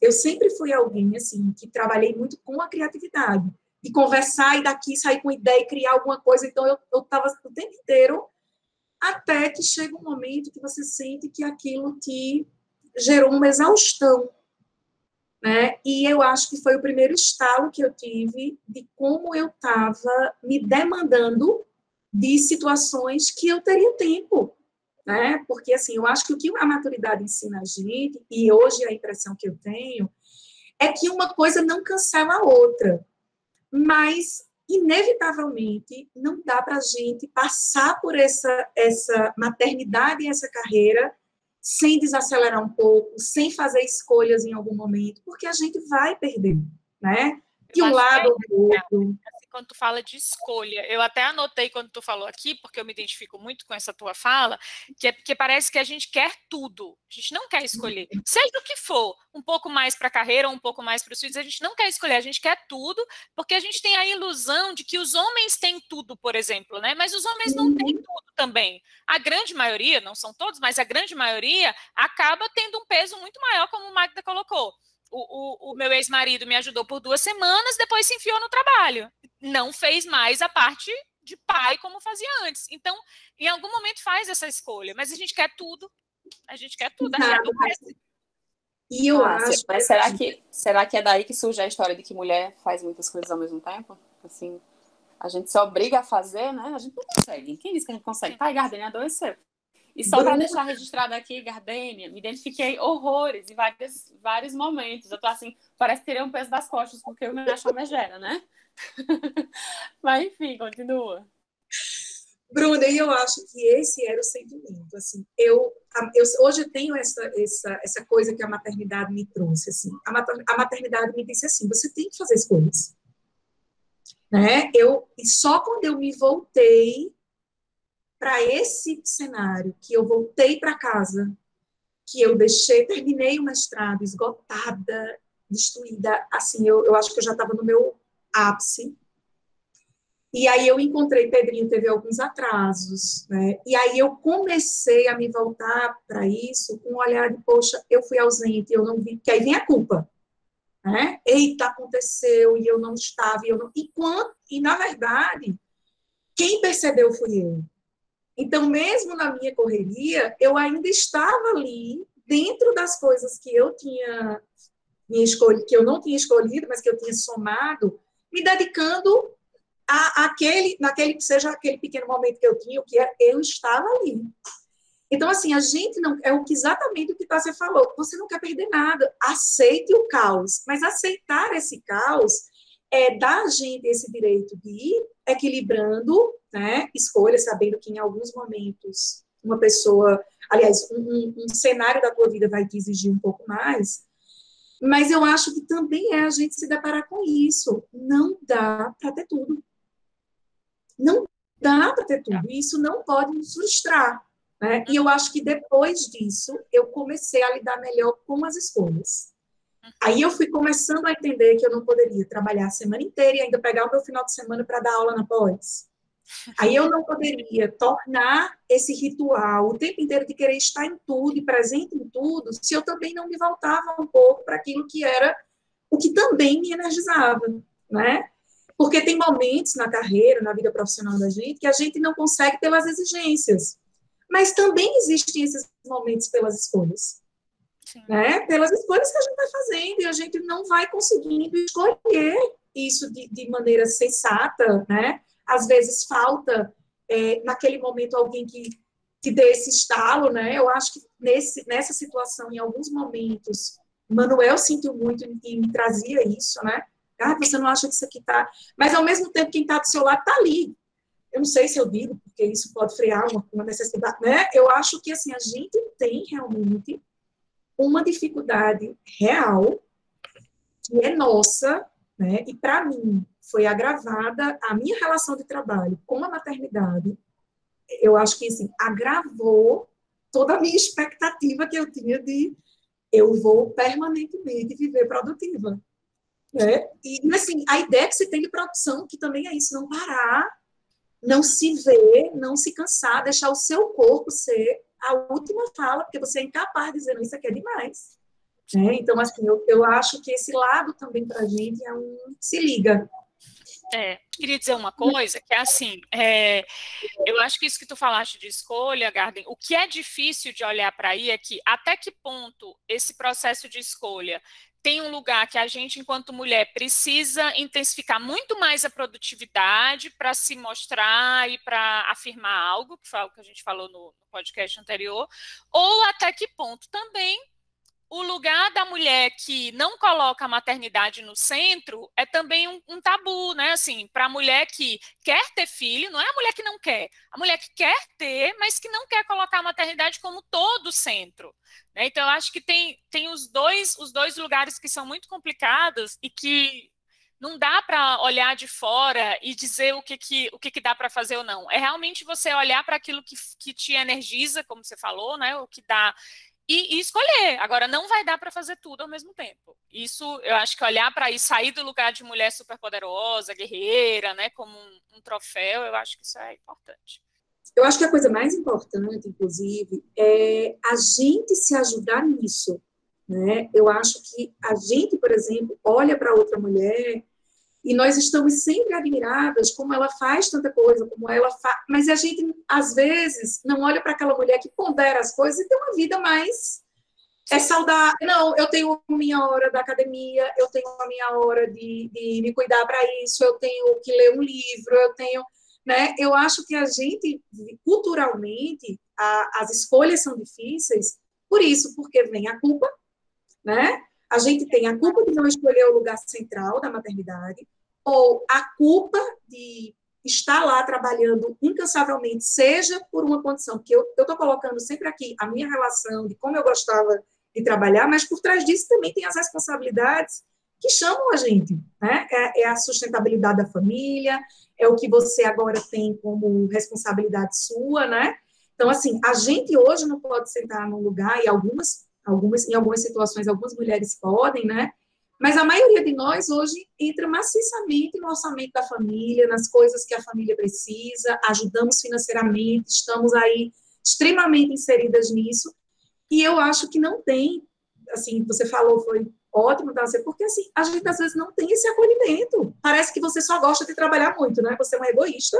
Eu sempre fui alguém, assim, que trabalhei muito com a criatividade de conversar e daqui sair com ideia e criar alguma coisa. Então, eu estava o tempo inteiro, até que chega um momento que você sente que aquilo te gerou uma exaustão. Né? E eu acho que foi o primeiro estalo que eu tive de como eu estava me demandando de situações que eu teria tempo. né? Porque assim, eu acho que o que a maturidade ensina a gente, e hoje a impressão que eu tenho, é que uma coisa não cancela a outra. Mas inevitavelmente não dá para a gente passar por essa essa maternidade e essa carreira sem desacelerar um pouco, sem fazer escolhas em algum momento, porque a gente vai perder, né? De um lado ou do outro quando tu fala de escolha. Eu até anotei quando tu falou aqui, porque eu me identifico muito com essa tua fala, que é porque parece que a gente quer tudo. A gente não quer escolher. Seja o que for, um pouco mais para a carreira, um pouco mais para os filhos, a gente não quer escolher, a gente quer tudo, porque a gente tem a ilusão de que os homens têm tudo, por exemplo, né? Mas os homens não têm tudo também. A grande maioria, não são todos, mas a grande maioria acaba tendo um peso muito maior, como o Magda colocou o, o, o meu ex-marido me ajudou por duas semanas, depois se enfiou no trabalho. Não fez mais a parte de pai como fazia antes. Então, em algum momento faz essa escolha, mas a gente quer tudo. A gente quer tudo. Gente e eu ah, acho. Mas será que, será que é daí que surge a história de que mulher faz muitas coisas ao mesmo tempo? Assim, a gente se obriga a fazer, né? A gente não consegue. Quem disse que a gente consegue? Pai, Gardenia adoeceu. E só para deixar registrado aqui, Gardênia, me identifiquei horrores em vários, vários momentos. Eu tô assim, parece que teria um peso das costas, porque eu me acho megera, né? *laughs* Mas enfim, continua. Bruna, e eu acho que esse era o sentimento, assim, eu, eu hoje eu tenho essa, essa, essa coisa que a maternidade me trouxe, assim, a maternidade me disse assim, você tem que fazer escolhas, né, eu, e só quando eu me voltei para esse cenário, que eu voltei para casa, que eu deixei, terminei o mestrado esgotada, destruída, assim, eu, eu acho que eu já estava no meu ápice. E aí eu encontrei Pedrinho, teve alguns atrasos, né? E aí eu comecei a me voltar para isso com um olhar de, poxa, eu fui ausente, eu não vi, que aí vem a culpa, né? Eita, aconteceu e eu não estava, e eu não... E, quando, e na verdade, quem percebeu fui eu. Então, mesmo na minha correria, eu ainda estava ali, dentro das coisas que eu tinha que eu não tinha escolhido, mas que eu tinha somado, me dedicando a, aquele, naquele que seja aquele pequeno momento que eu tinha, o que é, eu estava ali. Então, assim, a gente não. É o que exatamente o que você falou. Você não quer perder nada. Aceite o caos. Mas aceitar esse caus é dar a gente esse direito de ir equilibrando né, escolhas, sabendo que em alguns momentos uma pessoa, aliás, um, um, cenário da tua vida vai te exigir um pouco mais, mas eu acho que também é a gente se deparar com isso. Não dá para ter tudo. Não dá para ter tudo. Isso não pode nos frustrar. Né? E eu acho que depois disso, eu comecei a lidar melhor com as escolhas. Aí eu fui começando a entender que eu não poderia trabalhar a semana inteira e ainda pegar o meu final de semana para dar aula na pós. Aí eu não poderia tornar esse ritual o tempo inteiro de querer estar em tudo e presente em tudo, se eu também não me voltava um pouco para aquilo que era o que também me energizava, né? Porque tem momentos na carreira, na vida profissional da gente, que a gente não consegue pelas exigências. Mas também existem esses momentos pelas escolhas. Né? Pelas escolhas que a gente vai fazendo e a gente não vai conseguindo escolher isso de, de maneira sensata, né? às vezes falta é, naquele momento alguém que, que dê esse estalo, né? Eu acho que nesse, nessa situação, em alguns momentos, Manuel sentiu muito e me trazia isso, né? Ah, você não acha que isso aqui tá. Mas ao mesmo tempo, quem está do seu lado está ali. Eu não sei se eu digo, porque isso pode frear uma, uma necessidade, né? Eu acho que assim, a gente tem realmente uma dificuldade real que é nossa, né? E para mim, foi agravada a minha relação de trabalho com a maternidade. Eu acho que assim, agravou toda a minha expectativa que eu tinha de eu vou permanentemente viver produtiva. Né? E assim, a ideia que se tem de produção, que também é isso, não parar, não se ver, não se cansar, deixar o seu corpo ser a última fala, porque você é incapaz de dizer, não, isso aqui é demais. Né? Então, assim, eu, eu acho que esse lado também para a gente é um se liga. É, queria dizer uma coisa, que é assim, é, eu acho que isso que tu falaste de escolha, Garden, o que é difícil de olhar para aí é que até que ponto esse processo de escolha tem um lugar que a gente, enquanto mulher, precisa intensificar muito mais a produtividade para se mostrar e para afirmar algo, que foi algo que a gente falou no, podcast anterior, ou até que ponto também o lugar da mulher que não coloca a maternidade no centro é também um, um tabu, né? Assim, para a mulher que quer ter filho, não é a mulher que não quer, a mulher que quer ter, mas que não quer colocar a maternidade como todo centro. Né? Então, eu acho que tem, tem os, dois, os dois lugares que são muito complicados e que não dá para olhar de fora e dizer o que, que, o que, que dá para fazer ou não. É realmente você olhar para aquilo que, que te energiza, como você falou, né? O que dá e, e escolher. Agora, não vai dar para fazer tudo ao mesmo tempo. Isso, eu acho que olhar para isso, sair do lugar de mulher superpoderosa, guerreira, né, como um, um troféu, eu acho que isso é importante. Eu acho que a coisa mais importante, inclusive, é a gente se ajudar nisso. Né? Eu acho que a gente, por exemplo, olha para outra mulher e nós estamos sempre admiradas como ela faz tanta coisa, como ela faz, mas a gente às vezes não olha para aquela mulher que pondera as coisas e tem uma vida mais é saudável. Não, eu tenho a minha hora da academia, eu tenho a minha hora de, de me cuidar para isso, eu tenho que ler um livro, eu tenho, né? Eu acho que a gente culturalmente a, as escolhas são difíceis por isso, porque vem a culpa, né? A gente tem a culpa de não escolher o lugar central da maternidade, ou a culpa de estar lá trabalhando incansavelmente, seja por uma condição, que eu estou colocando sempre aqui a minha relação de como eu gostava de trabalhar, mas por trás disso também tem as responsabilidades que chamam a gente, né? É, é, a sustentabilidade da família, é o que você agora tem como responsabilidade sua, né? Então, assim, a gente hoje não pode sentar num lugar, e algumas Algumas, em algumas situações, algumas mulheres podem, né? Mas a maioria de nós hoje entra maciçamente no orçamento da família, nas coisas que a família precisa, ajudamos financeiramente, estamos aí extremamente inseridas nisso. E eu acho que não tem, assim, você falou, foi ótimo, tá? porque assim, a gente às vezes não tem esse acolhimento. Parece que você só gosta de trabalhar muito, né? Você é um egoísta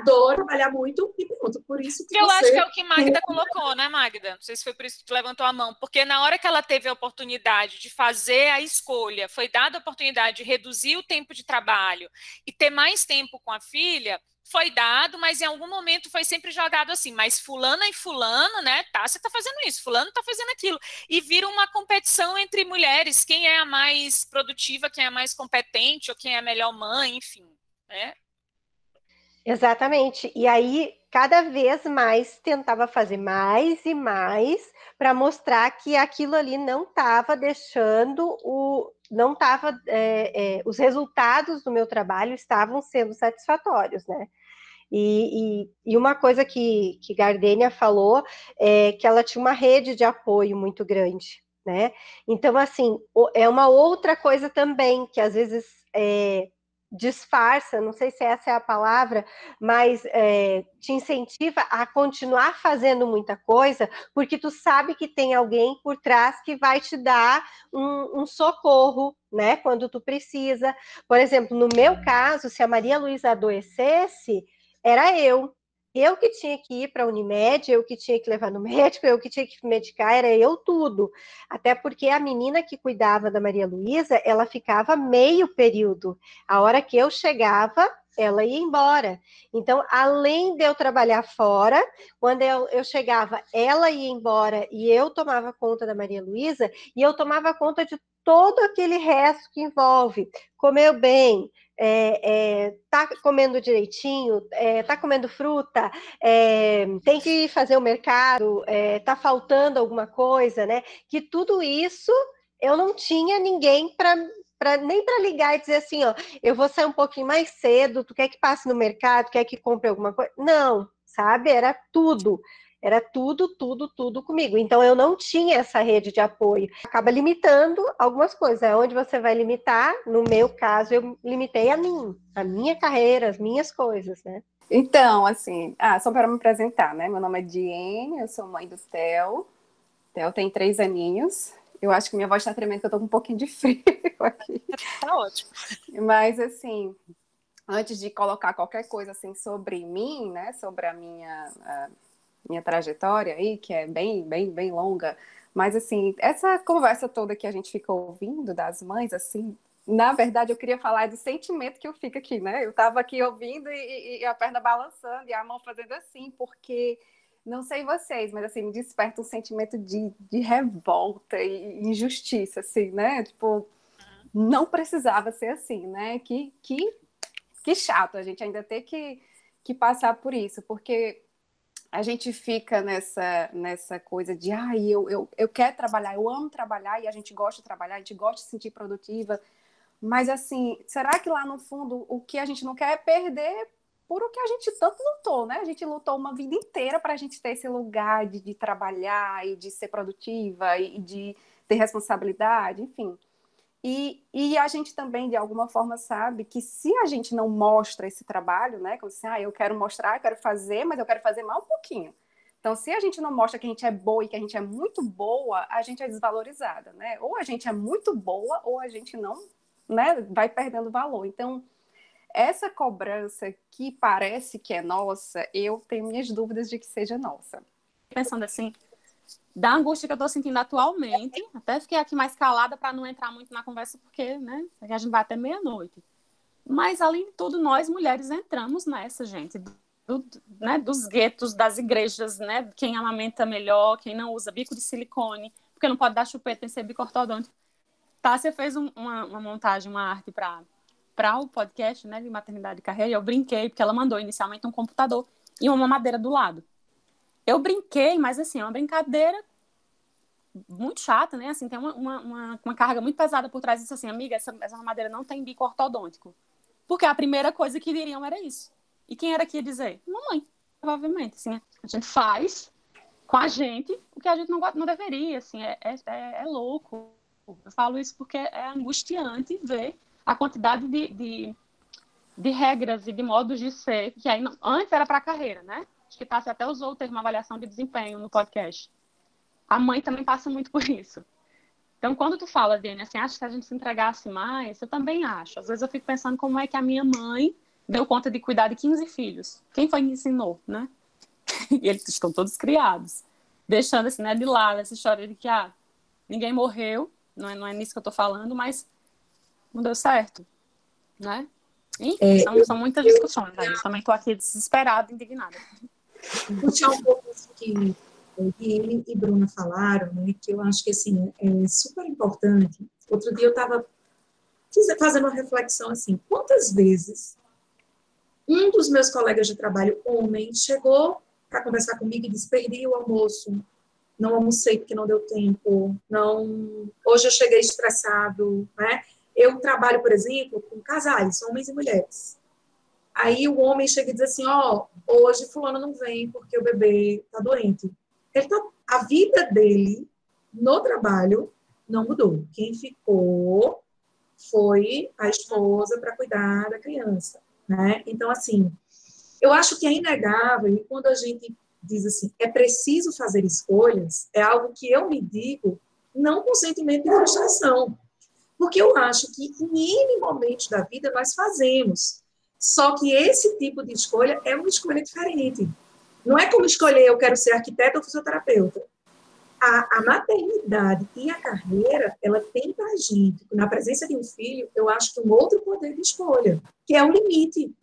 adoro trabalhar muito e pronto, por isso que Eu você... acho que é o que Magda colocou, né, Magda? Não sei se foi por isso que tu levantou a mão, porque na hora que ela teve a oportunidade de fazer a escolha, foi dada a oportunidade de reduzir o tempo de trabalho e ter mais tempo com a filha, foi dado, mas em algum momento foi sempre jogado assim, mas fulana e fulano, né, tá, você tá fazendo isso, fulano tá fazendo aquilo, e vira uma competição entre mulheres, quem é a mais produtiva, quem é a mais competente, ou quem é a melhor mãe, enfim, né, Exatamente. E aí, cada vez mais tentava fazer mais e mais para mostrar que aquilo ali não estava deixando o. não estava. É, é, os resultados do meu trabalho estavam sendo satisfatórios, né? E, e, e, uma coisa que, que Gardênia falou é que ela tinha uma rede de apoio muito grande, né? Então, assim, é uma outra coisa também que às vezes é, disfarça, não sei se essa é a palavra, mas é, te incentiva a continuar fazendo muita coisa, porque tu sabe que tem alguém por trás que vai te dar um, um socorro, né, quando tu precisa. Por exemplo, no meu caso, se a Maria Luísa adoecesse, era eu, eu que tinha que ir para a Unimed, eu que tinha que levar no *laughs* médico, eu que tinha que medicar, era eu tudo. Até porque a menina que cuidava da Maria Luísa, ela ficava meio período. A hora que eu chegava, ela ia embora. Então, além de eu trabalhar fora, quando eu, eu chegava, ela ia embora e eu tomava conta da Maria Luísa, e eu tomava conta de todo aquele resto que envolve. Comeu bem, é, é, tá comendo direitinho, é, tá comendo fruta, é, tem que fazer o mercado, é, tá faltando alguma coisa, né? Que tudo isso eu não tinha ninguém para Pra, nem para ligar e dizer assim, ó, eu vou sair um pouquinho mais cedo, tu quer que passe no mercado, quer que compre alguma coisa? Não, sabe? Era tudo. Era tudo, tudo, tudo comigo. Então eu não tinha essa rede de apoio. Acaba limitando algumas coisas. É onde você vai limitar, no meu caso, eu limitei a mim, a minha carreira, as minhas coisas, né? Então, assim, ah, só para me apresentar, né? Meu nome é Diene, eu sou mãe do Theo. Theo tem três aninhos. Eu acho que minha voz está tremendo, porque eu tô com um pouquinho de *laughs* frio aqui. Tá ótimo. Mas, assim, antes de colocar qualquer coisa assim sobre mim, né, sobre a minha, a minha trajetória aí, que é bem, bem, bem longa, mas, assim, essa conversa toda que a gente fica ouvindo das mães, assim, na verdade, eu queria falar do sentimento que eu fico aqui, né? Eu estava aqui ouvindo e, e, a perna balançando e a mão fazendo assim, porque não sei vocês, mas assim, me desperta um sentimento de, de revolta e injustiça, assim, né? Tipo, não precisava ser assim, né? Que, que, que chato a gente ainda ter que, que passar por isso, porque a gente fica nessa, nessa coisa de, ai, ah, eu, eu, eu quero trabalhar, eu amo trabalhar e a gente gosta de trabalhar, a gente gosta de se sentir produtiva, mas assim, será que lá no fundo o que a gente não quer é perder por o que a gente tanto lutou, né? A gente lutou uma vida inteira para a gente ter esse lugar de, de trabalhar e de ser produtiva e de ter responsabilidade, enfim. E, e a gente também, de alguma forma, sabe que se a gente não mostra esse trabalho, né? Como assim, ah, eu quero mostrar, eu quero fazer, mas eu quero fazer mais um pouquinho. Então, se a gente não mostra que a gente é boa e que a gente é muito boa, a gente é desvalorizada, né? Ou a gente é muito boa, ou a gente não, né? Vai perdendo valor. Então, essa cobrança que parece que é nossa, eu tenho minhas dúvidas de que seja nossa. Pensando assim, da angústia que eu estou sentindo atualmente. Até fiquei aqui mais calada para não entrar muito na conversa, porque, né, a gente vai até meia-noite. Mas, além de tudo, nós mulheres entramos nessa, gente, do, né, dos guetos, das igrejas, né, quem amamenta melhor, quem não usa bico de silicone, porque não pode dar chupeta em ser bico ortodôntico. Tássia fez um, uma, uma montagem, uma arte para o podcast, né, de maternidade e carreira, e eu brinquei, porque ela mandou inicialmente um computador e uma madeira do lado. Eu brinquei, mas assim, é uma brincadeira muito chata, né? Assim, tem uma, uma, uma, carga muito pesada por trás disso, assim, amiga, essa, essa não tem bico ortodôntico. Porque a primeira coisa que diriam era isso. E quem era que ia dizer? Mamãe, provavelmente, assim, a gente faz com a gente o que a gente não, não deveria, assim, é, é, é, é louco. Eu falo isso porque é angustiante ver a quantidade de, de, de regras e de modos de ser que aí, antes era para a carreira, né? Acho que Tassi até usou o termo avaliação de desempenho no podcast. A mãe também passa muito por isso. Então, quando tu fala, Dani, assim, acho que se a gente se entregasse mais, eu também acho. Às vezes eu fico pensando como é que a minha mãe deu conta de cuidar de 15 filhos. Quem foi que me ensinou, né? *laughs* e eles estão todos criados. Deixando assim, né, de lado essa história de que, ah, ninguém morreu, não é, não é nisso que eu tô falando, mas não deu certo, né? Enfim, é, são, são muitas discussões. Eu, eu também estou aqui desesperada, indignada puxar um pouco isso que, ele e Bruna falaram, né, que eu acho que assim, é super importante. Outro dia eu estava fazendo uma reflexão assim, quantas vezes um dos meus colegas de trabalho, homem, chegou para conversar comigo e disse, perdi o almoço, não almocei porque não deu tempo, não, hoje eu cheguei estressado, né? Eu trabalho, por exemplo, com casais, homens e mulheres. Aí o homem chega e diz assim, ó, oh, hoje fulano não vem porque o bebê está doente. Ele tá, a vida dele no trabalho não mudou. Quem ficou foi a esposa para cuidar da criança, né? Então assim, eu acho que é inegável e quando a gente diz assim, é preciso fazer escolhas, é algo que eu me digo não com sentimento de frustração, porque eu acho que em N momentos da vida nós fazemos. Só que esse tipo de escolha é uma escolha diferente. Não é como escolher eu quero ser arquiteto ou fisioterapeuta. A, a maternidade e a carreira, ela tem para a gente, na presença de um filho, eu acho que um outro poder de escolha, que é o limite.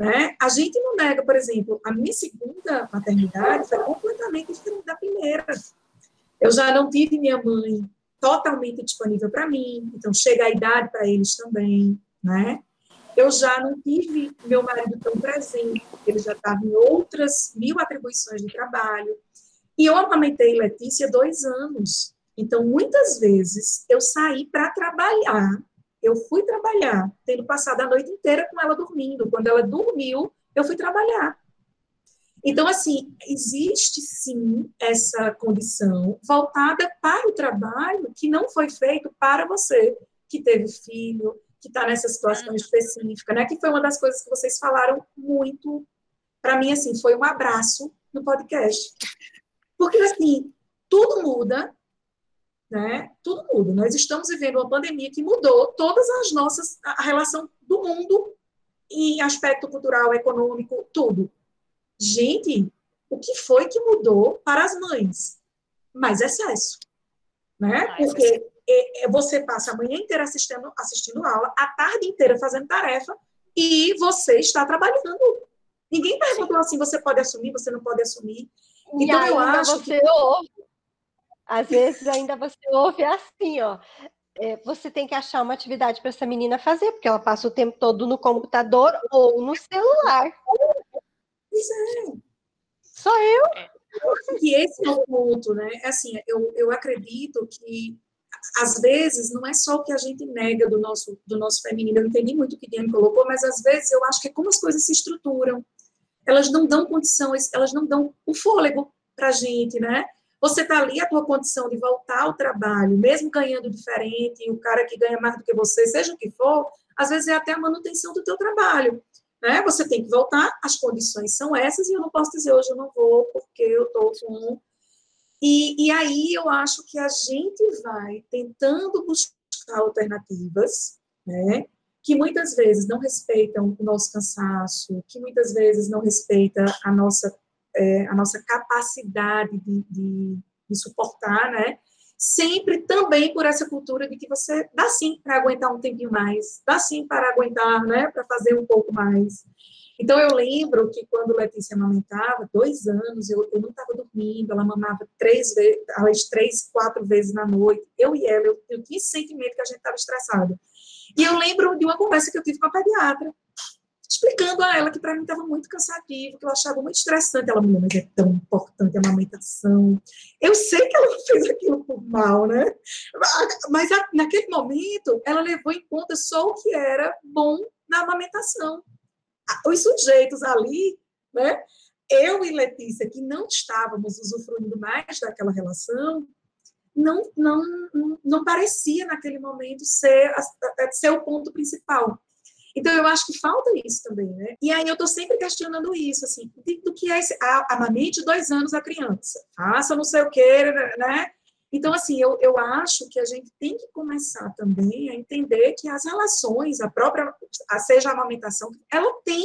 Né? A gente não nega, por exemplo, a minha segunda maternidade foi completamente diferente da primeira. Eu já não tive minha mãe totalmente disponível para mim, então chega a idade para eles também, né? Eu já não tive meu marido tão presente, ele já estava em outras mil atribuições de trabalho. E eu amamentei Letícia dois anos. Então, muitas vezes, eu saí para trabalhar. Eu fui trabalhar, tendo passado a noite inteira com ela dormindo. Quando ela dormiu, eu fui trabalhar. Então, assim, existe sim essa condição voltada para o trabalho que não foi feito para você que teve filho, que está nessa situação uhum. específica, né? Que foi uma das coisas que vocês falaram muito para mim assim, foi um abraço no podcast. Porque assim, tudo muda, né, tudo muda. Nós estamos vivendo uma pandemia que mudou todas as nossas, a relação do mundo em aspecto cultural, econômico, tudo. Gente, o que foi que mudou para as mães? Mais excesso, né? Porque você passa a manhã inteira assistindo, assistindo aula, a tarde inteira fazendo tarefa e você está trabalhando. Ninguém perguntou assim, você pode assumir, você não pode assumir. E então eu acho você que... ouve, às vezes ainda você ouve assim, ó, é, você tem que achar uma atividade para essa menina fazer, porque ela passa o tempo todo no computador ou no celular. Pois é. Só eu. E esse é o ponto, né? É assim, eu, eu acredito que às vezes não é só o que a gente nega do nosso do nosso feminino. Eu entendi muito o que Diane colocou, mas às vezes eu acho que é como as coisas se estruturam. Elas não dão condições, elas não dão o fôlego para a gente, né? Você está ali, a tua condição de voltar ao trabalho, mesmo ganhando diferente, o cara que ganha mais do que você, seja o que for, às vezes é até a manutenção do teu trabalho. Né? Você tem que voltar, as condições são essas, e eu não posso dizer hoje eu não vou, porque eu estou com. E, e aí eu acho que a gente vai tentando buscar alternativas, né? que muitas vezes não respeitam o nosso cansaço, que muitas vezes não respeita a nossa é, a nossa capacidade de, de, de, suportar, né? Sempre também por essa cultura de que você dá sim para aguentar um tempinho mais, dá sim para aguentar, né? Para fazer um pouco mais. Então, eu lembro que quando Letícia amamentava, dois anos, eu, eu não estava dormindo, ela mamava três vezes, três, quatro vezes na noite, eu e ela, eu, eu tinha sentimento que a gente estava estressada. E eu lembro de uma conversa que eu tive com a pediatra, explicando a ela que para mim estava muito cansativo, que eu achava muito estressante. Ela, mas é tão importante a amamentação. Eu sei que ela *laughs* fez aquilo por mal, né? Mas naquele momento, ela levou em conta só o que era bom na amamentação. *laughs* Os sujeitos ali, né? Eu e Letícia, que não estávamos usufruindo mais daquela relação, não, não, não parecia naquele momento ser, ser o ponto principal. Então, eu acho que falta isso também, né? E aí eu estou sempre questionando isso, assim, do que é esse, a, amamente dois anos a criança, faça não sei o que, né? Então, assim, eu, eu acho que a gente tem que começar também a entender que as relações, a própria, seja a amamentação, ela tem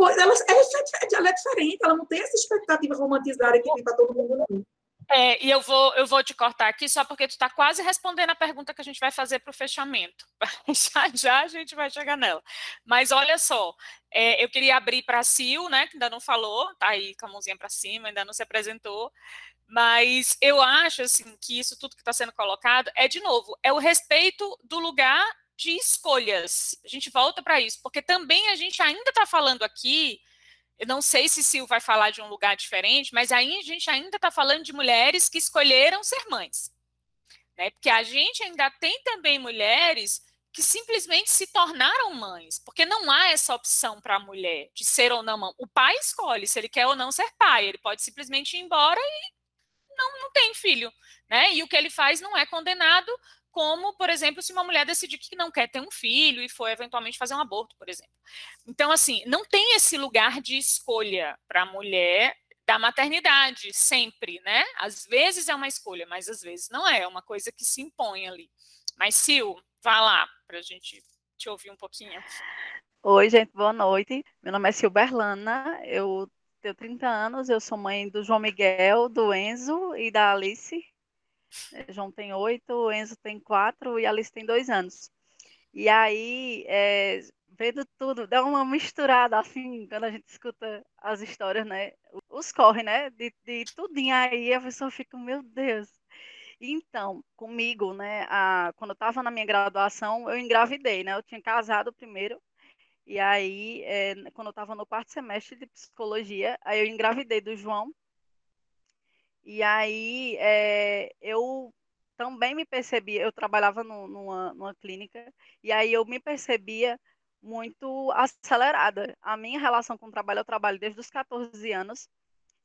ela, ela, é, ela é diferente, ela não tem essa expectativa romantizada que tem para todo mundo, não. É, e eu vou, eu vou te cortar aqui só porque tu está quase respondendo a pergunta que a gente vai fazer para o fechamento. *laughs* já, já a gente vai chegar nela. Mas olha só, é, eu queria abrir para a Sil, né, que ainda não falou, tá aí com a mãozinha para cima, ainda não se apresentou. Mas eu acho assim que isso tudo que está sendo colocado é, de novo, é o respeito do lugar de escolhas. A gente volta para isso, porque também a gente ainda está falando aqui eu não sei se Sil vai falar de um lugar diferente, mas aí a gente ainda está falando de mulheres que escolheram ser mães. Né? Porque a gente ainda tem também mulheres que simplesmente se tornaram mães, porque não há essa opção para a mulher de ser ou não mãe. O pai escolhe se ele quer ou não ser pai, ele pode simplesmente ir embora e não, não tem filho. Né? E o que ele faz não é condenado, como, por exemplo, se uma mulher decidir que não quer ter um filho e for eventualmente fazer um aborto, por exemplo. Então, assim, não tem esse lugar de escolha para a mulher da maternidade, sempre, né? Às vezes é uma escolha, mas às vezes não é, é uma coisa que se impõe ali. Mas, Sil, vá lá para a gente te ouvir um pouquinho. Oi, gente, boa noite. Meu nome é Silberlana, eu tenho 30 anos, eu sou mãe do João Miguel, do Enzo e da Alice. João tem oito, Enzo tem quatro e Alice tem dois anos. E aí, é, vendo tudo, dá uma misturada assim, quando a gente escuta as histórias, né? Os corre, né? De, de tudinho aí, a pessoa fica, meu Deus. Então, comigo, né, a, quando eu estava na minha graduação, eu engravidei, né? Eu tinha casado primeiro, e aí, é, quando eu estava no quarto semestre de psicologia, aí eu engravidei do João, e aí é, eu também me percebia, eu trabalhava no, numa, numa clínica, e aí eu me percebia muito acelerada. A minha relação com o trabalho, eu trabalho desde os 14 anos,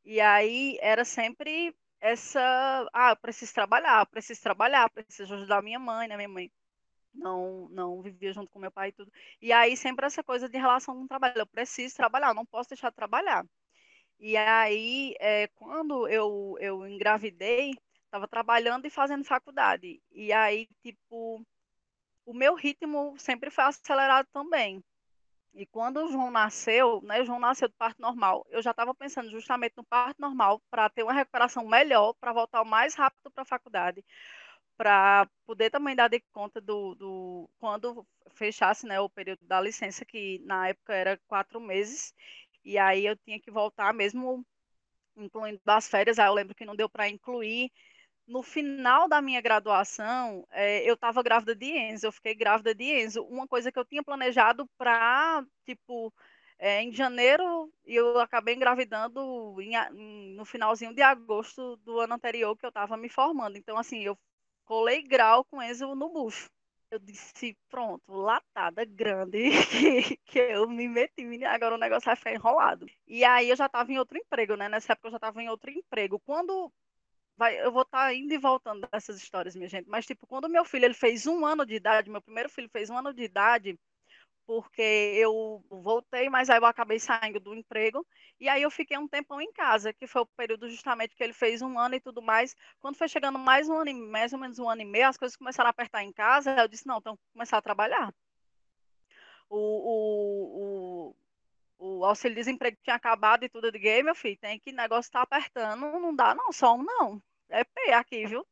e aí era sempre essa, ah, preciso trabalhar, preciso trabalhar, preciso ajudar minha mãe, né, minha mãe não não vivia junto com meu pai e tudo. E aí sempre essa coisa de relação com o trabalho, eu preciso trabalhar, não posso deixar de trabalhar. E aí, é, quando eu, eu engravidei, estava trabalhando e fazendo faculdade. E aí, tipo, o meu ritmo sempre foi acelerado também. E quando o João nasceu, né, o João nasceu de parto normal, eu já estava pensando justamente no parto normal para ter uma recuperação melhor, para voltar o mais rápido para a faculdade, para poder também dar de conta do, do quando fechasse né, o período da licença, que na época era quatro meses, e aí eu tinha que voltar mesmo incluindo as férias, aí eu lembro que não deu para incluir. No final da minha graduação, é, eu estava grávida de Enzo, eu fiquei grávida de Enzo. Uma coisa que eu tinha planejado para, tipo, é, em janeiro, eu acabei engravidando em, no finalzinho de agosto do ano anterior que eu estava me formando. Então, assim, eu colei grau com Enzo no bucho eu disse, pronto, latada grande, que, *laughs* que eu me meti, agora o negócio vai ficar enrolado. E aí eu já estava em outro emprego, né? Nessa época eu já estava em outro emprego. Quando vai, eu vou estar tá indo e voltando dessas histórias, minha gente, mas tipo, quando meu filho ele fez um ano de idade, meu primeiro filho fez um ano de idade, porque eu voltei, mas aí eu acabei saindo do emprego, e aí eu fiquei um tempão em casa, que foi o período justamente que ele fez um ano e tudo mais. Quando foi chegando mais um ano, mais ou menos um ano e meio, as coisas começaram a apertar em casa, eu disse, não, então começar a trabalhar. O, o, o, o auxílio-desemprego tinha acabado e tudo, de game, meu filho, tem que negócio tá apertando, não dá não, só um não. É P aqui, viu?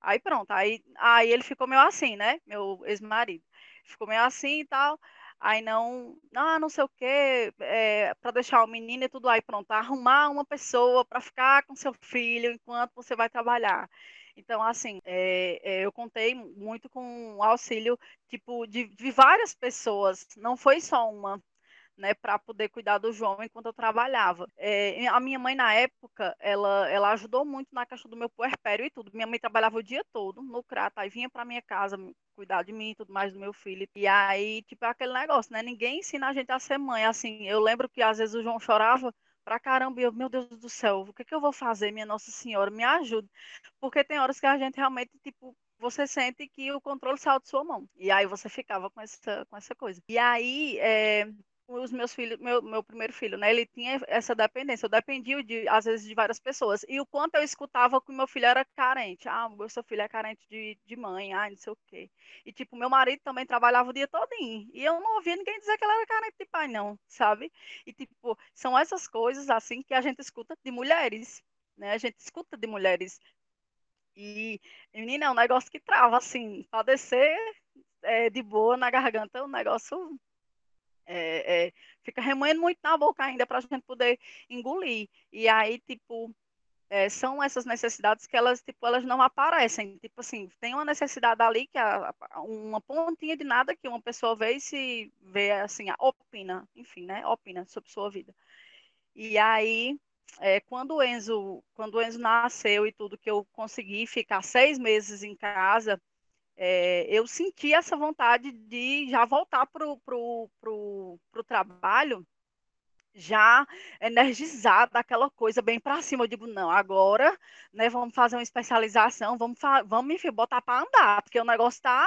Aí pronto, aí, aí ele ficou meio assim, né, meu ex-marido. Ficou meio assim e tal aí não, ah, não sei o quê, é, para deixar o menino e tudo aí pronto, arrumar uma pessoa para ficar com seu filho enquanto você vai trabalhar. Então, assim, é, é, eu contei muito com o auxílio, tipo, de, de várias pessoas, não foi só uma né, para poder cuidar do João enquanto eu trabalhava. É, a minha mãe, na época, ela, ela ajudou muito na questão do meu puerpério e tudo. Minha mãe trabalhava o dia todo no Crato, aí vinha para minha casa cuidar de mim e tudo mais do meu filho. E aí, tipo, é aquele negócio, né? Ninguém ensina a gente a ser mãe. Assim, eu lembro que às vezes o João chorava pra caramba, e eu, meu Deus do céu, o que, que eu vou fazer, minha Nossa Senhora, me ajude. Porque tem horas que a gente realmente, tipo, você sente que o controle saiu de sua mão. E aí você ficava com essa, com essa coisa. E aí, é, os meus filhos, meu, meu primeiro filho, né? Ele tinha essa dependência. Eu dependia de, às vezes, de várias pessoas. E o quanto eu escutava que meu filho era carente. Ah, meu seu filho é carente de, de mãe, ah, não sei o quê. E, tipo, meu marido também trabalhava o dia todinho. E eu não ouvia ninguém dizer que ele era carente de pai, não, sabe? E, tipo, são essas coisas, assim, que a gente escuta de mulheres, né? A gente escuta de mulheres. E, menina, é um negócio que trava, assim, padecer é, de boa na garganta, é um negócio é, é, fica remoendo muito na boca ainda para a gente poder engolir. E aí, tipo, é, são essas necessidades que elas, tipo, elas não aparecem. Tipo assim, tem uma necessidade ali que uma pontinha de nada que uma pessoa vê e se vê assim, opina, enfim, né? Opina sobre sua vida. E aí, é, quando o Enzo, quando o Enzo nasceu e tudo, que eu consegui ficar seis meses em casa, é, eu senti essa vontade de já voltar para o trabalho já energizada, aquela coisa bem para cima. Eu digo, não, agora né, vamos fazer uma especialização, vamos, vamos enfim, botar para andar, porque o negócio tá.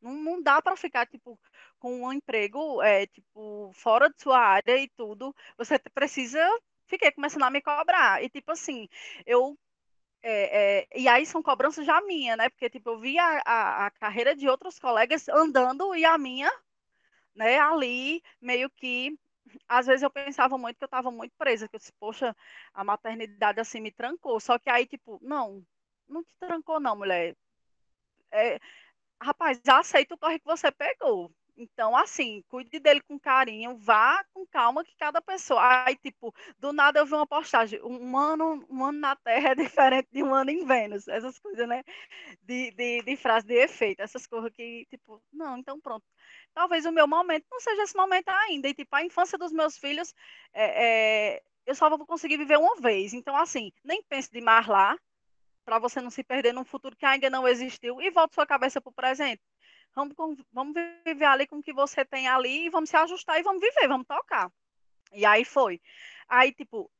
Não, não dá para ficar, tipo, com um emprego, é, tipo, fora de sua área e tudo. Você precisa. Fiquei começando a me cobrar. E, tipo assim, eu é, é, e aí são cobranças já minha, né? Porque, tipo, eu vi a, a, a, carreira de outros colegas andando e a minha, né, ali, meio que. Às vezes eu pensava muito que eu estava muito presa, que eu disse, poxa, a maternidade assim me trancou. Só que aí, tipo, não, não te trancou, não, mulher. É, rapaz, aceita o corre que você pegou. Então, assim, cuide dele com carinho, vá com calma que cada pessoa. Aí, tipo, do nada eu vi uma postagem, um ano, um ano na Terra *laughs* é diferente de um ano em Vênus. Essas coisas, né? De, de, de frase de efeito, essas coisas que, tipo, não, então pronto. Talvez o meu momento não seja esse momento ainda. E, tipo, a infância dos meus filhos, é, é, eu só vou conseguir viver uma vez. Então, assim, nem pense demais lá, para você não se perder num futuro que ainda não existiu, e volte sua cabeça para o presente Vamos, vamos viver ali com o que você tem ali e vamos se ajustar e vamos viver, vamos tocar. E aí foi. Aí, tipo,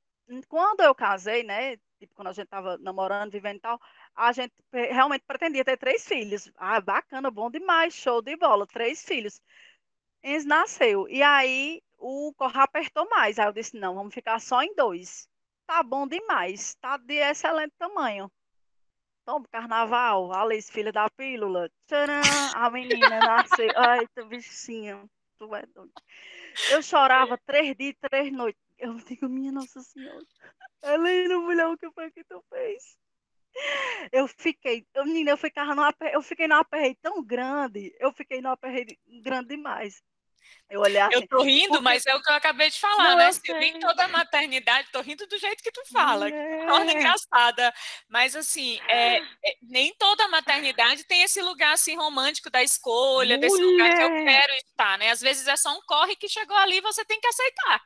quando eu casei, né? Tipo, quando a gente tava namorando, vivendo e tal, a gente realmente pretendia ter três filhos. Ah, bacana, bom demais, show de bola, três filhos. Eles nasceu. E aí o corra apertou mais. Aí eu disse, não, vamos ficar só em dois. Tá bom demais, tá de excelente tamanho. Toma, carnaval, Alice, filha da pílula. Tcharam, a menina nasceu. Ai, tu bichinha, tu é doido. Eu chorava três dias, três noites. Eu digo, minha Nossa Senhora, Helena, mulher, o que foi que tu fez? Eu fiquei, eu, menina, eu ficava numa, eu fiquei numa aperreio tão grande, eu fiquei numa aperreio grande demais. Eu olhei assim, Eu tô rindo, porque- mas é o que eu acabei de falar, Não, né? Se nem toda maternidade, tô rindo do jeito que tu fala, que É. torna engraçada. Mas assim, é, é, nem toda maternidade tem esse lugar assim romântico da escolha, desse lugar que eu Mulher. quero estar, né? Às vezes é só um corre que chegou ali e você tem que aceitar.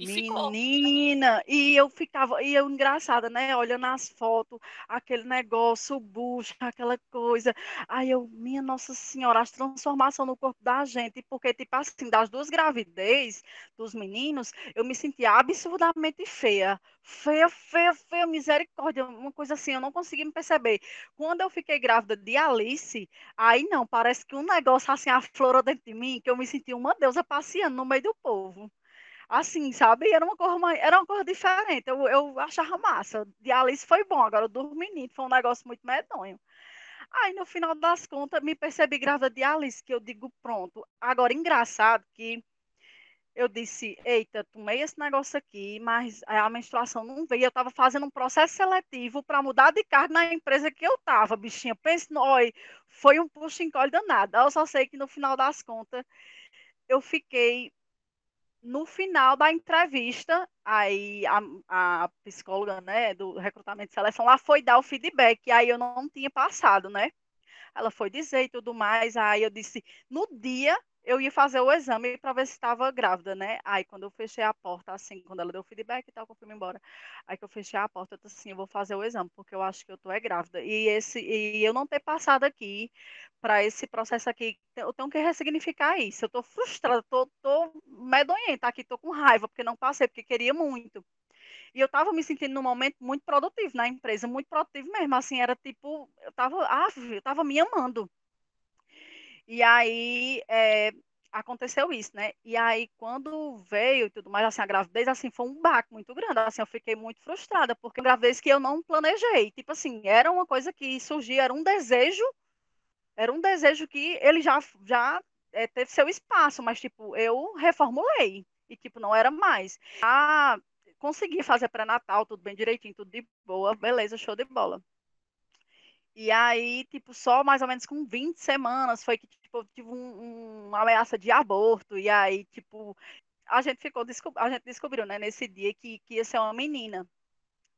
E ficou. Menina, e eu ficava, e eu engraçada, né? Olhando as fotos, aquele negócio, o bucho, aquela coisa. Aí eu, minha Nossa Senhora, as transformações no corpo da gente, porque, tipo assim, das duas gravidez dos meninos, eu me sentia absurdamente feia. Feia, feia, feia, misericórdia, uma coisa assim, eu não conseguia me perceber. Quando eu fiquei grávida de Alice, aí não, parece que um negócio assim aflorou dentro de mim, que eu me senti uma deusa passeando no meio do povo assim, sabe? Era uma cor, era uma cor diferente. Eu, eu achava massa. De Alice foi bom, agora o do menino foi um negócio muito medonho. Aí, no final das contas, me percebi grávida de Alice, que eu digo, pronto. Agora, engraçado que eu disse, eita, tomei esse negócio aqui, mas a menstruação não veio. Eu estava fazendo um processo seletivo para mudar de cargo na empresa que eu estava, bichinha. Pense, oi, foi um puxa encolhe danado. Eu só sei que no final das contas, eu fiquei no final da entrevista, aí a, a psicóloga, né, do recrutamento e seleção lá foi dar o feedback, e aí eu não tinha passado, né? Ela foi dizer e tudo mais, aí eu disse, no dia eu ia fazer o exame para ver se estava grávida, né? Aí quando eu fechei a porta, assim, quando ela deu o feedback e tal, que eu fui embora, aí que eu fechei a porta, eu disse assim, eu vou fazer o exame, porque eu acho que eu tô é grávida. E esse e eu não ter passado aqui para esse processo aqui, eu tenho que ressignificar isso. Eu tô frustrada, tô, tô medonhenta aqui, tô com raiva, porque não passei, porque queria muito. E eu estava me sentindo num momento muito produtivo na empresa, muito produtivo mesmo, assim, era tipo, eu estava, ah, eu tava me amando. E aí é, aconteceu isso, né? E aí quando veio e tudo mais, assim, a gravidez, assim, foi um baque muito grande, assim, eu fiquei muito frustrada, porque é gravidez que eu não planejei, tipo assim, era uma coisa que surgia, era um desejo, era um desejo que ele já, já é, teve seu espaço, mas, tipo, eu reformulei, e, tipo, não era mais. Ah, consegui fazer pré-natal, tudo bem direitinho, tudo de boa, beleza, show de bola. E aí, tipo, só mais ou menos com 20 semanas foi que, tipo, eu tive um, um- uma ameaça de aborto. E aí, tipo, a gente ficou, a gente descobriu, né, nesse dia que, que ia ser uma menina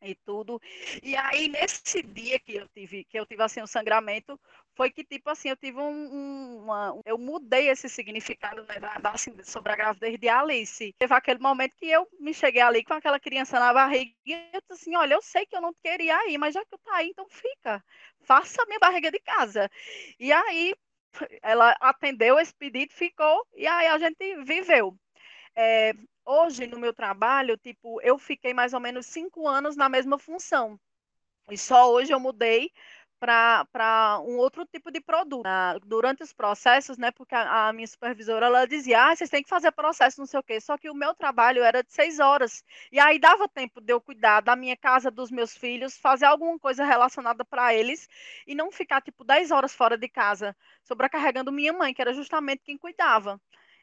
e tudo. E aí, nesse dia que eu tive, que eu tive, assim, o sangramento, foi que, tipo, assim, eu tive um, um- uma, eu mudei esse significado, né, da, da- assim, sobre a gravidez de Alice. Teve aquele momento que eu me cheguei ali com aquela criança na barriga e eu disse assim, olha, eu sei que eu não queria ir, mas já que eu tá aí, então fica. Faça a minha barriga de casa. E aí, ela atendeu esse pedido, ficou, e aí a gente viveu. É, hoje, no meu trabalho, tipo, eu fiquei mais ou menos cinco anos na mesma função. E só hoje eu mudei para um outro tipo de produto. Ah, durante os processos, né? Porque a, a minha supervisora ela dizia, ah, vocês têm que fazer processo, não sei o quê. Só que o meu trabalho era de seis horas. E aí dava tempo de eu cuidar da minha casa, dos meus filhos, fazer alguma coisa relacionada para eles e não ficar, tipo, dez horas fora de casa, sobrecarregando minha mãe, que era justamente quem cuidava.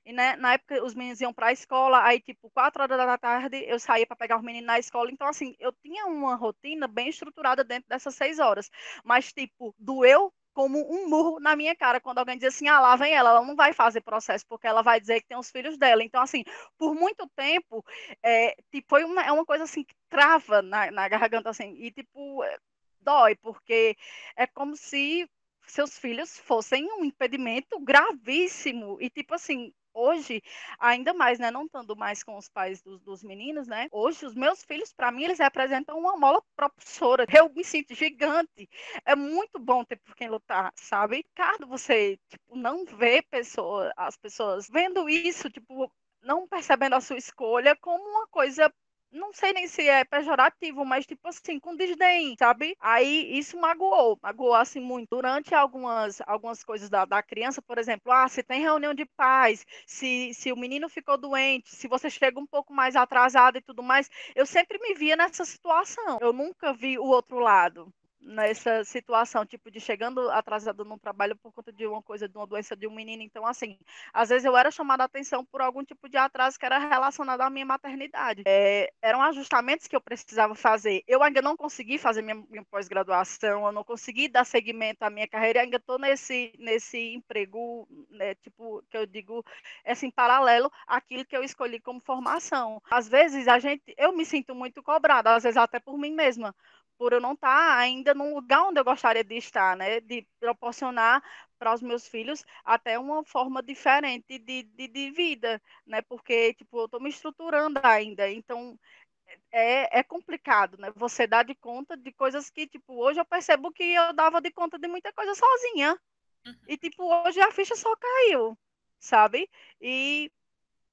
E né, na época os meninos iam para a escola, aí tipo, quatro horas da tarde eu saía para pegar os meninos na escola. Então, assim, eu tinha uma rotina bem estruturada dentro dessas seis horas. Mas, tipo, doeu como um murro na minha cara quando alguém diz assim: ah, lá vem ela, ela não vai fazer processo, porque ela vai dizer que tem os filhos dela. Então, assim, por muito tempo, é, tipo, foi uma, é uma coisa assim que trava na, na garganta, assim, e tipo, é, dói, porque é como se seus filhos fossem um impedimento gravíssimo. E, tipo assim, hoje, ainda mais, né, não estando mais com os pais dos, dos meninos, né, hoje os meus filhos, para mim, eles representam uma mola propulsora. *laughs* Eu me sinto gigante. É muito bom ter por quem lutar, sabe? Ricardo, você, tipo, não vê pessoa, as pessoas vendo isso, tipo, não percebendo a sua escolha como uma coisa não sei nem se é pejorativo, mas tipo assim, com desdém, sabe? Aí isso magoou, magoou assim muito. Durante algumas, algumas coisas da, da criança, por exemplo, ah, se tem reunião de pais, se, se o menino ficou doente, se você chega um pouco mais atrasado e tudo mais, eu sempre me via nessa situação. Eu nunca vi o outro lado. Nessa situação, tipo, de chegando atrasado no trabalho por conta de uma coisa, de uma doença de um menino. Então, assim, às vezes eu era chamada a atenção por algum tipo de atraso que era relacionado à minha maternidade. É, eram ajustamentos que eu precisava fazer. Eu ainda não consegui fazer minha, minha pós-graduação, eu não consegui dar seguimento à minha carreira, ainda estou nesse, nesse emprego, né, tipo, que eu digo, assim, paralelo àquilo que eu escolhi como formação. Às vezes a gente, eu me sinto muito cobrada, às vezes até por mim mesma, por eu não estar ainda no lugar onde eu gostaria de estar, né? De proporcionar para os meus filhos até uma forma diferente de, de, de vida, né? Porque, tipo, eu estou me estruturando ainda, então é, é complicado, né? Você dá de conta de coisas que, tipo, hoje eu percebo que eu dava de conta de muita coisa sozinha. Uhum. E, tipo, hoje a ficha só caiu, sabe? E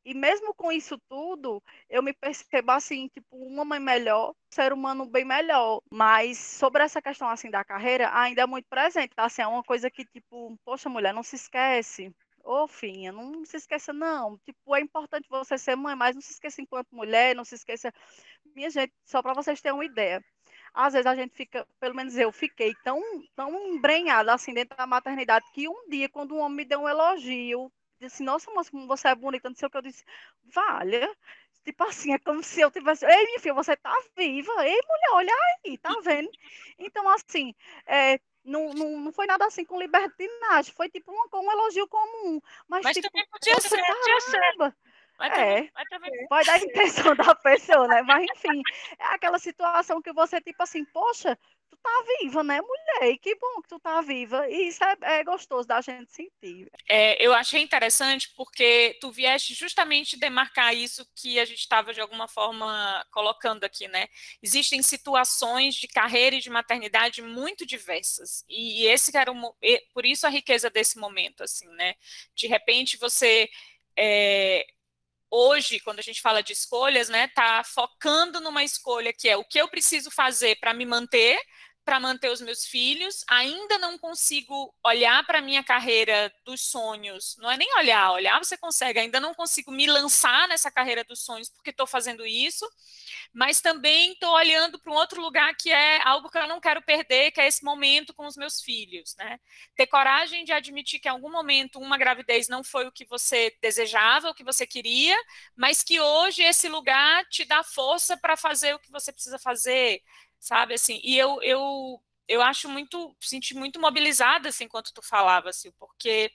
e mesmo com isso tudo, eu me percebo assim, tipo, uma mãe melhor, ser humano bem melhor. Mas sobre essa questão assim da carreira, ainda é muito presente, tá? Assim, é uma coisa que, tipo, poxa, mulher, não se esquece. Ô, Finha, não se esqueça, não. Tipo, é importante você ser mãe, mas não se esqueça enquanto mulher, não se esqueça. Minha gente, só para vocês terem uma ideia. Às vezes a gente fica, pelo menos eu fiquei tão, tão embrenhada assim dentro da maternidade que um dia, quando um homem me deu um elogio, disse, nossa, moça, você é bonita, não sei o que. Eu disse, valha. Tipo assim, é como se eu tivesse. Ei, minha filha, você tá viva. Ei, mulher, olha aí, tá vendo? Então, assim, é, não, não, não foi nada assim com libertinagem, foi tipo um, um elogio comum. Mas, mas tipo, também podia ser, podia ser. Vai, é, vai, também. vai dar a intenção da pessoa, né? Mas enfim, é aquela situação que você, tipo assim, poxa, tu tá viva, né, mulher? E que bom que tu tá viva. E isso é, é gostoso da gente sentir. É, eu achei interessante porque tu vieste justamente demarcar isso que a gente estava de alguma forma colocando aqui, né? Existem situações de carreira e de maternidade muito diversas. E esse era um, por isso a riqueza desse momento, assim, né? De repente você é, hoje, quando a gente fala de escolhas, né, tá focando numa escolha que é o que eu preciso fazer para me manter, para manter os meus filhos, ainda não consigo olhar para a minha carreira dos sonhos. Não é nem olhar, olhar você consegue, ainda não consigo me lançar nessa carreira dos sonhos porque estou fazendo isso, mas também estou olhando para um outro lugar que é algo que eu não quero perder, que é esse momento com os meus filhos. Né? Ter coragem de admitir que em algum momento uma gravidez não foi o que você desejava, o que você queria, mas que hoje esse lugar te dá força para fazer o que você precisa fazer sabe, assim, e eu, eu, eu acho muito, senti muito mobilizada, assim, enquanto tu falava, assim, porque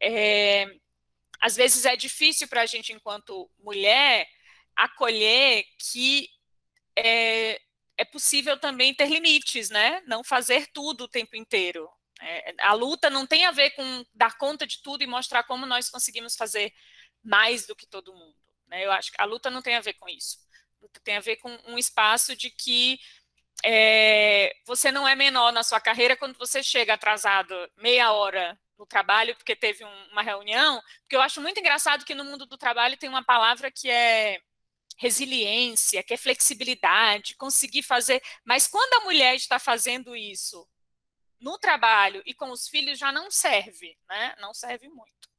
é, às vezes é difícil para a gente, enquanto mulher, acolher que é, é possível também ter limites, né, não fazer tudo o tempo inteiro, é, a luta não tem a ver com dar conta de tudo e mostrar como nós conseguimos fazer mais do que todo mundo. Né? Eu acho que a luta não tem a ver com isso. A luta tem a ver com um espaço de que é, você não é menor na sua carreira quando você chega atrasado meia hora no trabalho porque teve um, uma reunião, porque eu acho muito engraçado que no mundo do trabalho tem uma palavra que é resiliência, que é flexibilidade, conseguir fazer, mas quando a mulher está fazendo isso no trabalho e com os filhos já não serve, né? Não serve muito.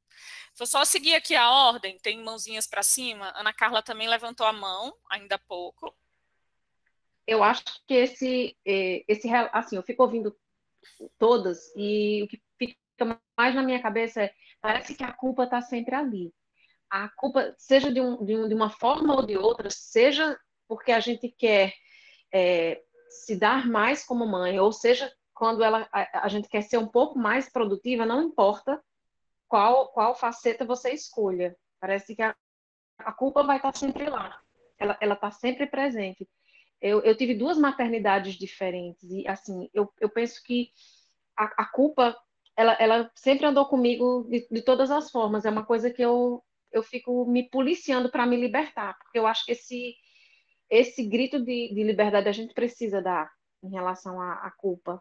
Vou só seguir aqui a ordem, tem mãozinhas para cima. Ana Carla também levantou a mão, ainda há pouco eu acho que esse, é, esse, assim, eu fico ouvindo todas e o que fica mais na minha cabeça é, parece que a culpa está sempre ali. A culpa, seja de, um, de, um, de, uma forma ou de outra, seja porque a gente quer é, se dar mais como mãe, ou seja, quando ela, a, a, gente quer ser um pouco mais produtiva, não importa qual, qual faceta você escolha. Parece que a, a culpa vai estar sempre lá. Ela está sempre presente. Eu, eu tive duas maternidades diferentes e, assim, eu, eu penso que a, a culpa, ela, ela sempre andou comigo de, de todas as formas. É uma coisa que eu, eu fico me policiando para me libertar, porque eu acho que esse, esse grito de, de liberdade a gente precisa dar em relação à, à culpa.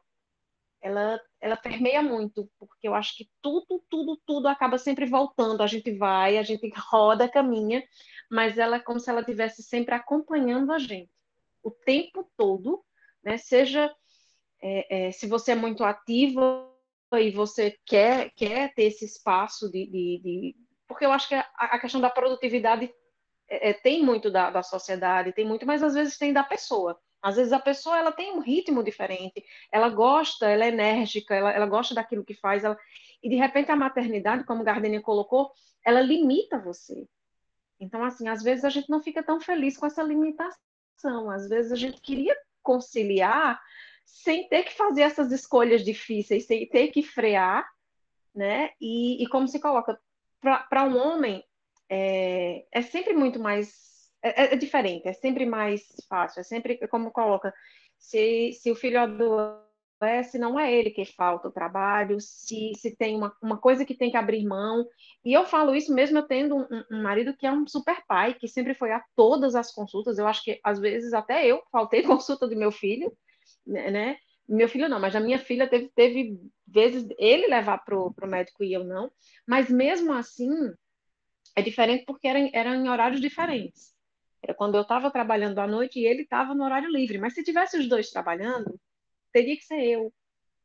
Ela, ela permeia muito, porque eu acho que tudo, tudo, tudo acaba sempre voltando. A gente vai, a gente *laughs* roda, caminha, mas ela é como se ela estivesse sempre acompanhando a gente o tempo todo, né? Seja é, é, se você é muito ativa e você quer, quer ter esse espaço de, de, de... porque eu acho que a, a questão da produtividade é, é, tem muito da, da sociedade, tem muito, mas às vezes tem da pessoa. Às vezes a pessoa ela tem um ritmo diferente, ela gosta, ela é enérgica, ela, ela gosta daquilo que faz, ela... e de repente a maternidade, como Gardenia colocou, ela limita você. Então, assim, às vezes a gente não fica tão feliz com essa limitação, às vezes a gente queria conciliar sem ter que fazer essas escolhas difíceis, sem ter que frear, né? E, e como se coloca, para um homem, é, é sempre muito mais é, é, é, diferente, é sempre mais fácil, é sempre como coloca, se, se o filho adoece, não é ele que falta o trabalho, se, se tem uma, uma coisa que tem que abrir mão, e eu falo isso mesmo eu tendo um, um marido que é um super pai, que sempre foi a todas as consultas, eu acho que às vezes até eu faltei *laughs* consulta do meu filho, né, né? meu filho não, mas a minha filha teve, teve vezes ele levar para o médico e eu não, mas mesmo assim é diferente porque eram, eram em horários diferentes. Era quando eu estava trabalhando à noite e ele estava no horário livre. Mas se tivesse os dois trabalhando, teria que ser eu,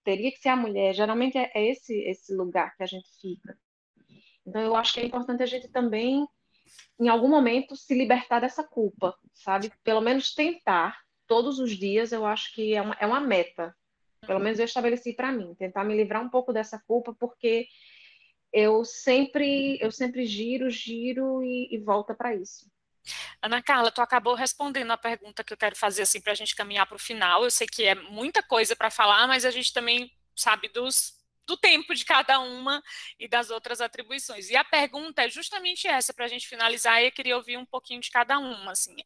teria que ser a mulher. Geralmente é, é esse esse lugar que a gente fica. Então eu acho que é importante a gente também, em algum momento, se libertar dessa culpa, sabe? Pelo menos tentar todos os dias. Eu acho que é uma, é uma meta. Pelo menos eu estabeleci para mim, tentar me livrar um pouco dessa culpa, porque eu sempre eu sempre giro, giro e, e volta para isso. Ana Carla, tu acabou respondendo a pergunta que eu quero fazer assim para a gente caminhar para o final. Eu sei que é muita coisa para falar, mas a gente também sabe dos do tempo de cada uma e das outras atribuições. E a pergunta é justamente essa para a gente finalizar. E eu queria ouvir um pouquinho de cada uma, assim.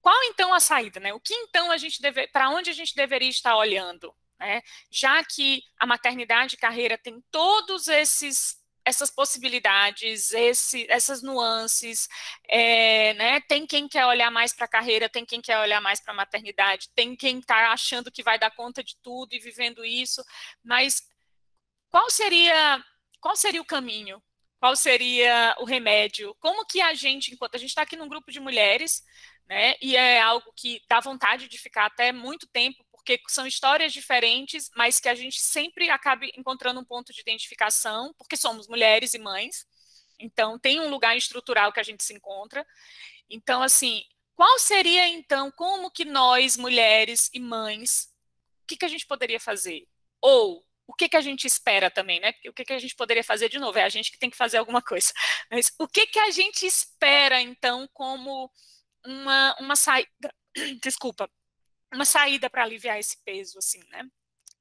Qual então a saída, né? O que então a gente deve, para onde a gente deveria estar olhando, né? Já que a maternidade e carreira tem todos esses essas possibilidades, esse, essas nuances, é, né? Tem quem quer olhar mais para a carreira, tem quem quer olhar mais para a maternidade, tem quem está achando que vai dar conta de tudo e vivendo isso, mas qual seria qual seria o caminho? Qual seria o remédio? Como que a gente, enquanto a gente está aqui num grupo de mulheres, né? E é algo que dá vontade de ficar até muito tempo, porque são histórias diferentes, mas que a gente sempre acaba encontrando um ponto de identificação, porque somos mulheres e mães. Então, tem um lugar estrutural que a gente se encontra. Então, assim, qual seria, então, como que nós, mulheres e mães, o que, que a gente poderia fazer? Ou o que, que a gente espera também, né? O que, que a gente poderia fazer de novo? É a gente que tem que fazer alguma coisa. *laughs* Mas o que, que a gente espera, então, como uma, uma saída. *clears throat* Desculpa, uma saída para aliviar esse peso, assim, né?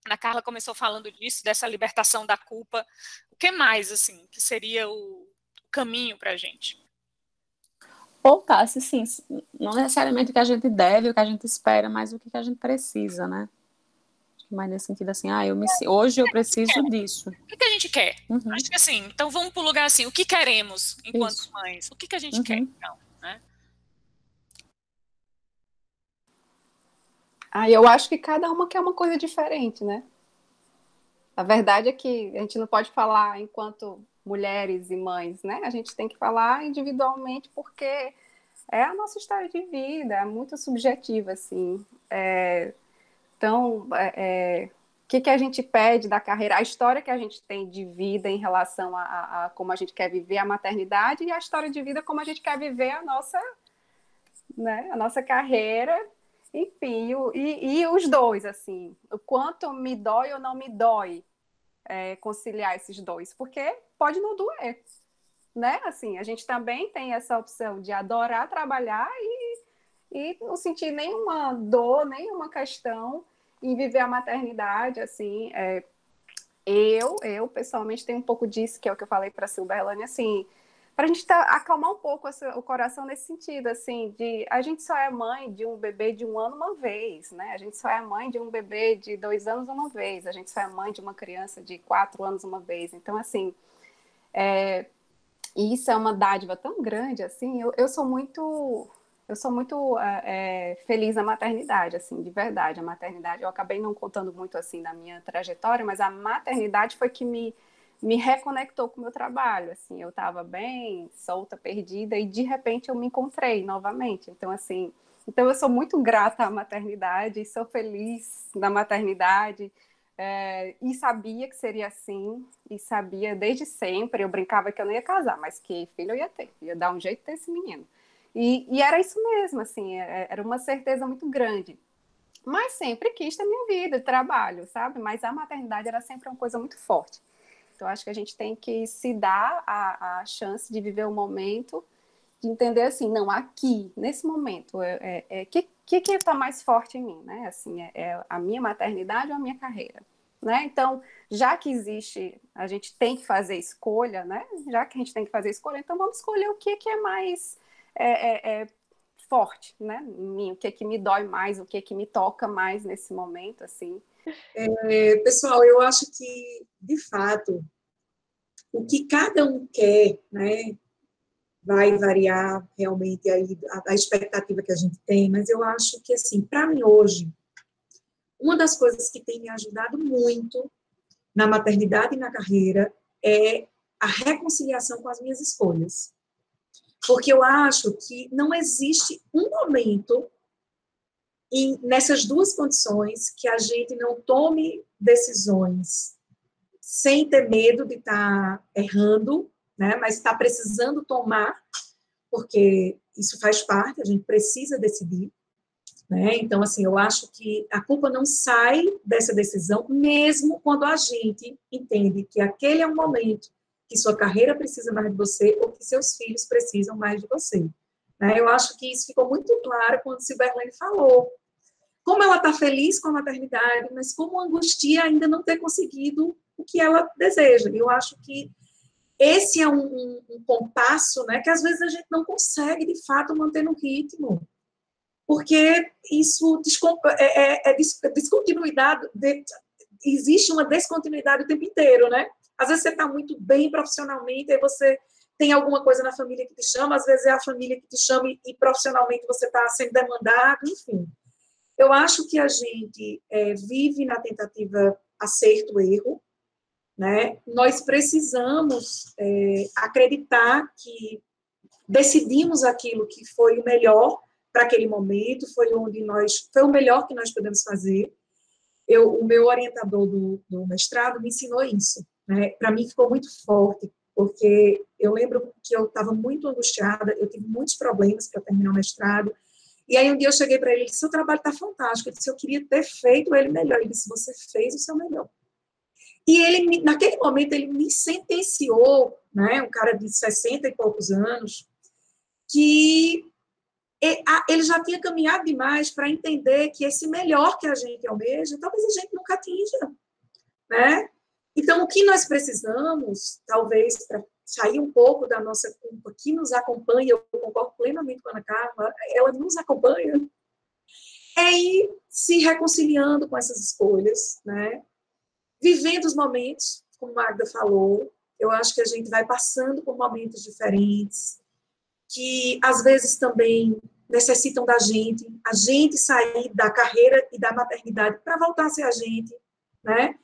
A Carla começou falando disso, dessa libertação da culpa. O que mais, assim, que seria o caminho para a gente? Tá, sim, não necessariamente o que a gente deve, o que a gente espera, mas o que a gente precisa, né? mais nesse sentido assim, ah, eu me, hoje eu preciso disso. O que, que a gente quer? Uhum. Acho que assim, então vamos para o lugar assim, o que queremos enquanto Isso. mães? O que, que a gente uhum. quer, então? Né? Ah, eu acho que cada uma quer uma coisa diferente, né? A verdade é que a gente não pode falar enquanto mulheres e mães, né? A gente tem que falar individualmente porque é a nossa história de vida, é muito subjetiva, assim. É, então, é, é, o que, que a gente pede da carreira, a história que a gente tem de vida em relação a, a, a, como a gente quer viver a maternidade e a história de vida como a gente quer viver a nossa, né, a nossa carreira enfim, e, e, os dois, assim, o quanto me dói ou não me dói é, conciliar esses dois, porque pode não doer, né? Assim, a gente também tem essa opção de adorar trabalhar e, e não sentir nenhuma dor, nenhuma questão em viver a maternidade, assim, é, eu, eu pessoalmente tenho um pouco disso, que é o que eu falei para a Silberlane, assim, para a gente tá, acalmar um pouco essa, o coração nesse sentido, assim, de a gente só é mãe de um bebê de um ano uma vez, né? A gente só é mãe de um bebê de dois anos uma vez, a gente só é mãe de uma criança de quatro anos uma vez. Então, assim, é, isso é uma dádiva tão grande, assim, eu, eu sou muito eu sou muito é, feliz na maternidade, assim, de verdade. A maternidade, eu acabei não contando muito assim da minha trajetória, mas a maternidade foi que me me reconectou com o meu trabalho, assim, eu estava bem solta, perdida e de repente eu me encontrei novamente. Então assim, então eu sou muito grata à maternidade, sou feliz na maternidade é, e sabia que seria assim e sabia desde sempre. Eu brincava que eu não ia casar, mas que filho eu ia ter, ia dar um jeito de ter esse menino. E, e era isso mesmo, assim, é, era uma certeza muito grande. Mas sempre quis ter minha vida, trabalho, sabe? Mas a maternidade era sempre uma coisa muito forte. Então, acho que a gente tem que se dar a, a chance de viver o momento, de entender assim, não, aqui, nesse momento, é, é, é que que está mais forte em mim, né? Assim, é, é, a minha maternidade ou a minha carreira, né? Então, já que existe, a gente tem que fazer escolha, né? Já que a gente tem que fazer escolha, então vamos escolher o que, que é mais é, é, é forte, né? Em mim, o que que me dói mais, o que que me toca mais nesse momento, assim. É, pessoal, eu acho que, de fato, o que cada um quer, né? vai variar realmente aí a, a, expectativa que a gente tem, mas eu acho que, assim, para mim hoje, uma das coisas que tem me ajudado muito na maternidade e na carreira é a reconciliação com as minhas escolhas. Porque eu acho que não existe um momento em, nessas duas condições que a gente não tome decisões sem ter medo de estar tá errando né? Mas está precisando tomar, porque isso faz parte, a gente precisa decidir. Né? Então, assim, eu acho que a culpa não sai dessa decisão, mesmo quando a gente entende que aquele é um momento que sua carreira precisa mais de você ou que seus filhos precisam mais de você. Né? Eu acho que isso ficou muito claro quando Silverlane falou. Como ela está feliz com a maternidade, mas como angustia ainda não ter conseguido o que ela deseja. Eu acho que esse é um, um, um, compasso né, que às vezes a gente não consegue, de fato, manter no ritmo. Porque isso é, é, é descontinuidade, de, existe uma descontinuidade o tempo inteiro, né? Às vezes você está muito bem profissionalmente, aí você tem alguma coisa na família que te chama, às vezes é a família que te chama e, e profissionalmente você está sendo demandado, enfim. Eu acho que a gente é, vive na tentativa acerto-erro, né? Nós precisamos é, acreditar que decidimos aquilo que foi o melhor para aquele momento, foi onde nós foi o melhor que nós podemos fazer. Eu, o meu orientador do, do mestrado me ensinou isso. Né? Para mim ficou muito forte, porque eu lembro que eu estava muito angustiada, eu tive muitos problemas para terminar o mestrado. E aí um dia eu cheguei para ele e disse: "Seu trabalho está fantástico". Eu disse: "Eu queria ter feito ele melhor". Ele disse: "Você fez o seu melhor". E ele, naquele momento, ele me sentenciou, né, um cara de 60 e poucos anos, que ele já tinha caminhado demais para entender que esse melhor que a gente almeja, talvez a gente nunca atinja, né? Então, o que nós precisamos, talvez, para sair um pouco da nossa culpa, que nos acompanha, eu concordo plenamente com a Ana Carla, ela nos acompanha, é ir se reconciliando com essas escolhas, né? vivendo os momentos, como a Magda falou, eu acho que a gente vai passando por momentos diferentes, que às vezes também necessitam da gente, a gente sair da carreira e da maternidade para voltar a ser a gente, né?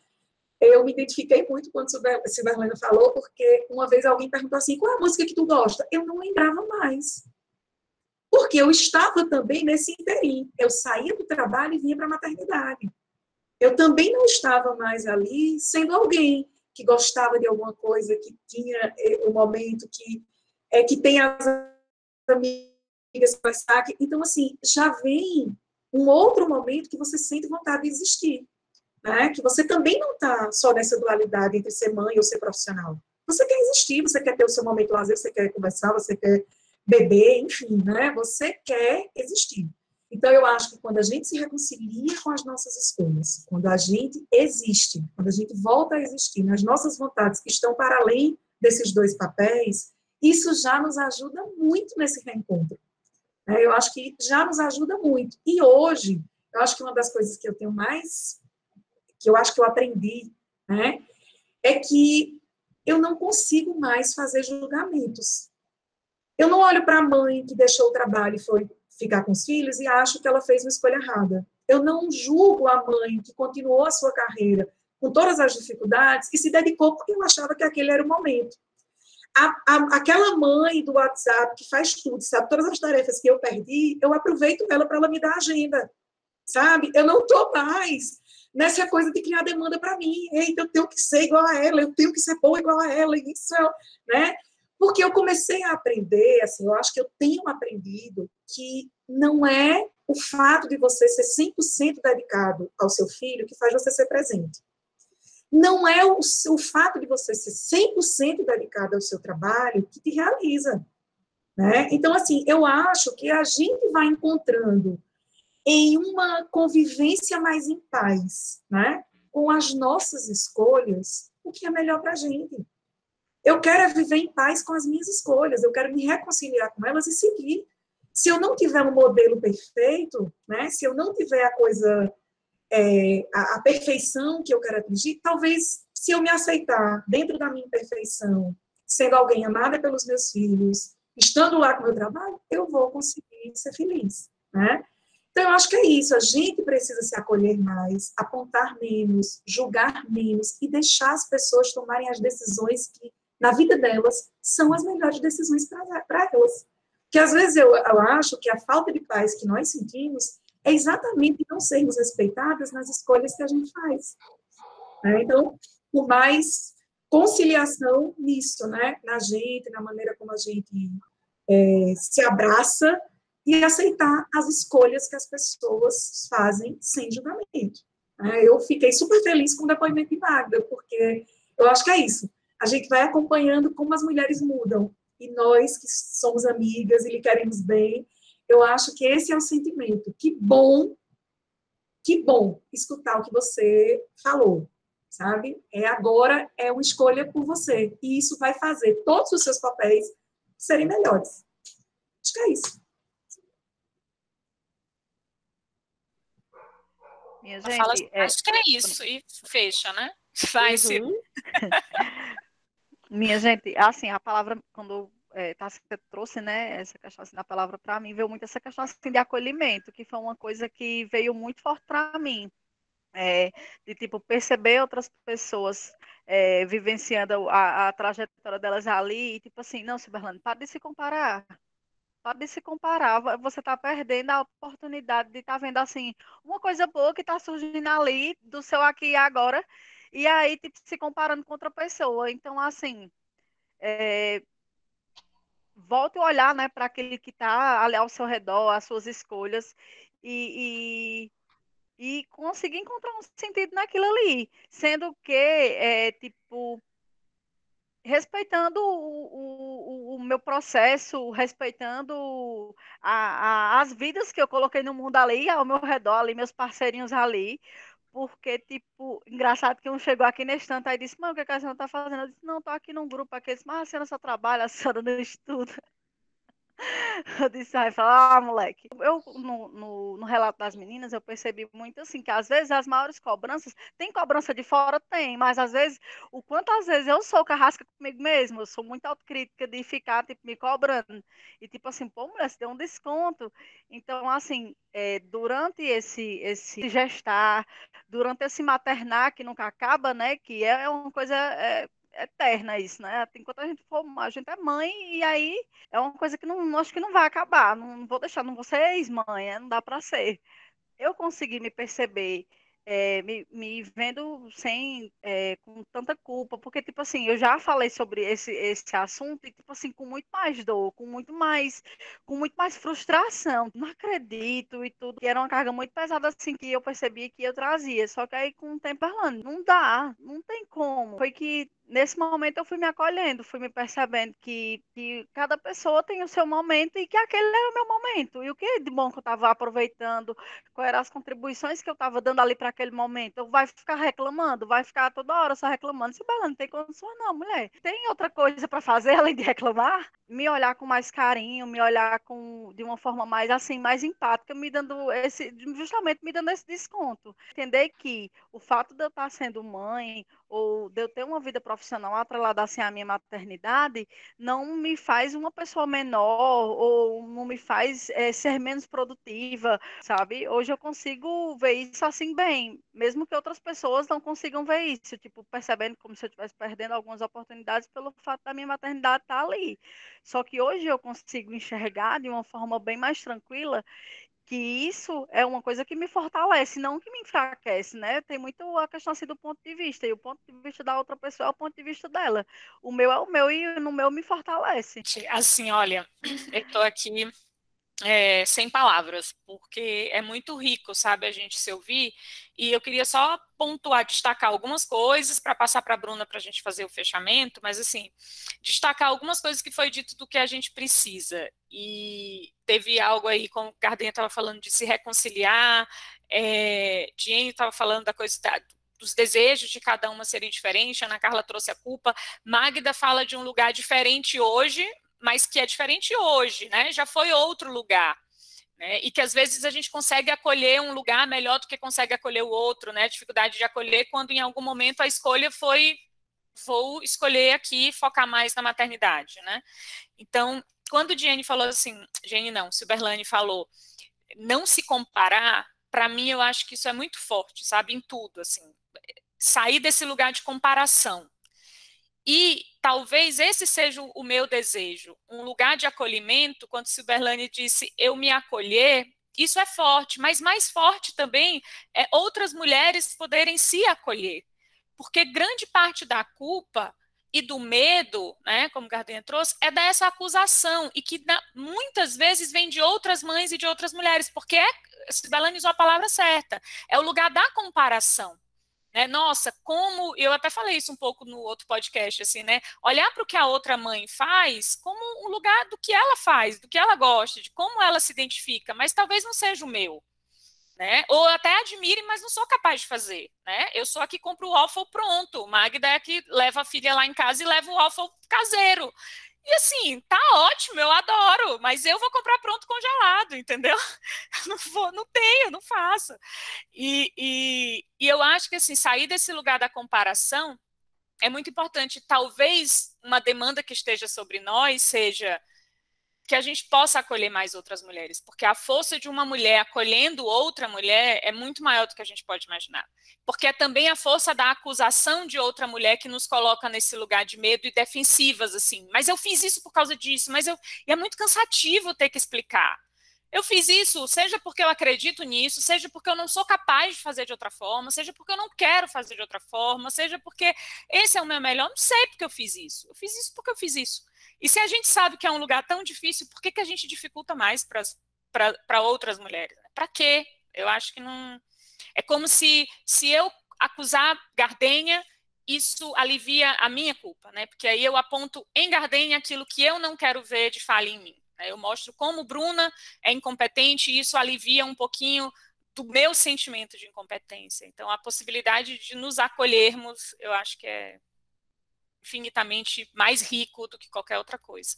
Eu me identifiquei muito quando a Silverlana falou, porque uma vez alguém perguntou assim, qual é a música que tu gosta? Eu não lembrava mais. Porque eu estava também nesse interim. Eu saía do trabalho e vinha para a maternidade eu também não estava mais ali sendo alguém que gostava de alguma coisa, que tinha o um momento que é que tem as amigas para. Então assim, já vem um outro momento que você sente vontade de existir, né? Que você também não está só nessa dualidade entre ser mãe ou ser profissional. Você quer existir, você quer ter o seu momento lazer, você quer conversar, você quer beber, enfim, né? Você quer existir. Então, eu acho que quando a gente se reconcilia com as nossas escolhas, quando a gente existe, quando a gente volta a existir nas nossas vontades que estão para além desses dois papéis, isso já nos ajuda muito nesse reencontro. É, eu acho que já nos ajuda muito. E hoje, eu acho que uma das coisas que eu tenho mais, que eu acho que eu aprendi, né, é que eu não consigo mais fazer julgamentos. Eu não olho para a mãe que deixou o trabalho e foi ficar com os filhos e acho que ela fez uma escolha errada. Eu não julgo a mãe que continuou a sua carreira com todas as dificuldades e se dedicou porque eu achava que aquele era o momento. A, a, aquela mãe do WhatsApp que faz tudo, sabe, todas as tarefas que eu perdi, eu aproveito ela para ela me dar agenda, sabe? Eu não estou mais nessa coisa de criar demanda para mim. Eita, eu tenho que ser igual a ela, eu tenho que ser boa igual a ela, isso é, né? Porque eu comecei a aprender, assim, eu acho que eu tenho aprendido que não é o fato de você ser 100% dedicado ao seu filho que faz você ser presente. Não é o, o fato de você ser 100% dedicado ao seu trabalho que te realiza. Né? Então, assim, eu acho que a gente vai encontrando em uma convivência mais em paz, né? com as nossas escolhas, o que é melhor para a gente. Eu quero é viver em paz com as minhas escolhas, eu quero me reconciliar com elas e seguir. Se eu não tiver um modelo perfeito, né, se eu não tiver a coisa, é, a, a perfeição que eu quero atingir, talvez se eu me aceitar dentro da minha imperfeição, sendo alguém amada pelos meus filhos, estando lá com o meu trabalho, eu vou conseguir ser feliz, né? Então, eu acho que é isso. A gente precisa se acolher mais, apontar menos, julgar menos e deixar as pessoas tomarem as decisões que, na vida delas, são as melhores decisões para elas. Que às vezes eu, eu acho que a falta de paz que nós sentimos é exatamente não sermos respeitadas nas escolhas que a gente faz. Né? Então, por mais conciliação nisso, né? na gente, na maneira como a gente é, se abraça e aceitar as escolhas que as pessoas fazem sem julgamento. Né? Eu fiquei super feliz com o depoimento de Magda, porque eu acho que é isso. A gente vai acompanhando como as mulheres mudam, e nós que somos amigas e lhe queremos bem, eu acho que esse é o sentimento. Que bom, que bom escutar o que você falou, sabe? É agora é uma escolha por você, e isso vai fazer todos os seus papéis serem melhores. Acho que é isso. Minha gente, fala, é... acho que é isso, e fecha, né? *laughs* Vai, uhum. *laughs* Minha gente, assim, a palavra, quando é, tá, trouxe, né, essa questão assim, da palavra para mim, veio muito essa questão assim, de acolhimento, que foi uma coisa que veio muito forte para mim. É, de tipo perceber outras pessoas é, vivenciando a, a, trajetória delas ali e tipo assim, não, Silberlane, para de se comparar, de se comparar, você está perdendo a oportunidade de estar tá vendo assim uma coisa boa que está surgindo ali do seu aqui e agora, e aí tipo, se comparando com outra pessoa. Então, assim, é, volte olhar né, para aquele que está ali ao seu redor, as suas escolhas, e, e, e conseguir encontrar um sentido naquilo ali, sendo que, é, tipo, respeitando o, o, o, meu processo, respeitando a, a, as vidas que eu coloquei no mundo ali, ao meu redor, ali, meus parceirinhos ali, porque, tipo, engraçado que um chegou aqui nesse instante e disse, mano, o que, é que a senhora tá fazendo? Eu disse, não, tô aqui num grupo aqui, disse, mas a senhora só trabalha, a senhora não estuda. *laughs* Eu disse, ai, fala, ah, moleque. Eu, no, no, no, relato das meninas, eu percebi muito assim, que às vezes as maiores cobranças, tem cobrança de fora? Tem, mas às vezes, o quanto às vezes eu sou carrasca comigo mesmo, eu sou muito autocrítica de ficar, tipo, me cobrando. E tipo assim, pô, mulher, você deu um desconto. Então, assim, é, durante esse, esse gestar, durante esse maternar que nunca acaba, né, que é uma coisa... É, eterna isso, né? Enquanto a gente for, a gente é mãe e aí é uma coisa que não, acho que não vai acabar. Não, não vou deixar, não vou ser ex-mãe, né? não dá para ser. Eu consegui me perceber é, me, me, vendo sem é, com tanta culpa, porque tipo assim, eu já falei sobre esse, esse assunto e tipo assim, com muito mais dor, com muito mais com muito mais frustração, não acredito e tudo, que era uma carga muito pesada assim que eu percebia que eu trazia, só que aí com o tempo falando, não dá, não tem como. Foi que nesse momento eu fui me acolhendo, fui me percebendo que, que cada pessoa tem o seu momento e que aquele era o meu momento. E o que de bom que eu estava aproveitando, quais eram as contribuições que eu estava dando ali para aquele momento. Eu vai ficar reclamando, vai ficar toda hora só reclamando. Se Bela não tem condições, não, mulher. Tem outra coisa para fazer *laughs* além de reclamar? Me olhar com mais carinho, me olhar com de uma forma mais assim, mais empática, me dando esse, justamente me dando esse desconto. Entender que o fato de eu estar sendo mãe ou de eu ter uma vida profissional atrelada assim à minha maternidade, não me faz uma pessoa menor ou não me faz é, ser menos produtiva, sabe? Hoje eu consigo ver isso assim bem, mesmo que outras pessoas não consigam ver isso, tipo, percebendo como se eu estivesse perdendo algumas oportunidades pelo fato da minha maternidade estar ali. Só que hoje eu consigo enxergar de uma forma bem mais tranquila que isso é uma coisa que me fortalece, não que me enfraquece, né? Tem muito a questão assim do ponto de vista, e o ponto de vista da outra pessoa é o ponto de vista dela. O meu é o meu e no meu me fortalece. Assim, olha, *clears throat* eu tô aqui é, sem palavras, porque é muito rico, sabe, a gente se ouvir. E eu queria só pontuar, destacar algumas coisas para passar para a Bruna para a gente fazer o fechamento, mas assim, destacar algumas coisas que foi dito do que a gente precisa. E teve algo aí, como o Gardenha estava falando, de se reconciliar, é, Diane estava falando da coisa da, dos desejos de cada uma serem diferentes, Ana Carla trouxe a culpa, Magda fala de um lugar diferente hoje, mas que é diferente hoje, né? Já foi outro lugar. Né? E que às vezes a gente consegue acolher um lugar melhor do que consegue acolher o outro, né? Dificuldade de acolher quando em algum momento a escolha foi vou escolher aqui focar mais na maternidade, né? Então, quando Jenny falou assim, Jenny não, Silberlane falou, não se comparar, para mim eu acho que isso é muito forte, sabe, em tudo, assim, sair desse lugar de comparação, e talvez esse seja o meu desejo, um lugar de acolhimento, quando Silberlane disse eu me acolher, isso é forte, mas mais forte também é outras mulheres poderem se acolher. Porque grande parte da culpa e do medo, né, como Gardner trouxe, é dessa acusação e que na, muitas vezes vem de outras mães e de outras mulheres, porque é, Sibelane usou a palavra certa, é o lugar da comparação. Né? Nossa, como eu até falei isso um pouco no outro podcast, assim, né? Olhar para o que a outra mãe faz como um lugar do que ela faz, do que ela gosta, de como ela se identifica, mas talvez não seja o meu. Né? Ou até admire, mas não sou capaz de fazer, né? Eu sou a que compro o waffle pronto. Magda é a que leva a filha lá em casa e leva o waffle caseiro. E assim, tá ótimo, eu adoro, mas eu vou comprar pronto congelado, entendeu? *laughs* Não vou, não tenho, não faço. E, e, e eu acho que assim, sair desse lugar da comparação é muito importante. Talvez uma demanda que esteja sobre nós seja que a gente possa acolher mais outras mulheres, porque a força de uma mulher acolhendo outra mulher é muito maior do que a gente pode imaginar. Porque é também a força da acusação de outra mulher que nos coloca nesse lugar de medo e defensivas, assim. Mas eu fiz isso por causa disso, mas eu. E é muito cansativo ter que explicar. Eu fiz isso, seja porque eu acredito nisso, seja porque eu não sou capaz de fazer de outra forma, seja porque eu não quero fazer de outra forma, seja porque esse é o meu melhor. Não sei porque eu fiz isso. Eu fiz isso porque eu fiz isso. E se a gente sabe que é um lugar tão difícil, por que, que a gente dificulta mais para outras mulheres? Para quê? Eu acho que não. É como se, se eu acusar Gardenha, isso alivia a minha culpa, né? Porque aí eu aponto em Gardenha aquilo que eu não quero ver de falha em mim. Né? Eu mostro como Bruna é incompetente e isso alivia um pouquinho do meu sentimento de incompetência. Então, a possibilidade de nos acolhermos, eu acho que é infinitamente mais rico do que qualquer outra coisa.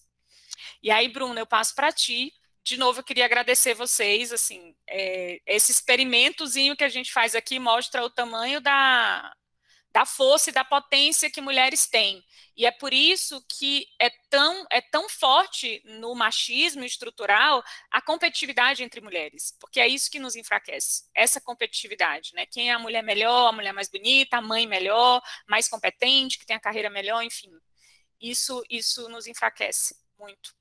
E aí, Bruna, eu passo para ti. De novo, eu queria agradecer vocês. Assim, é, esse experimentozinho que a gente faz aqui mostra o tamanho da, da força e da potência que mulheres têm. E é por isso que é tão, é tão forte no machismo estrutural a competitividade entre mulheres, porque é isso que nos enfraquece, essa competitividade, né? Quem é a mulher melhor, a mulher mais bonita, a mãe melhor, mais competente, que tem a carreira melhor, enfim. Isso, isso nos enfraquece muito.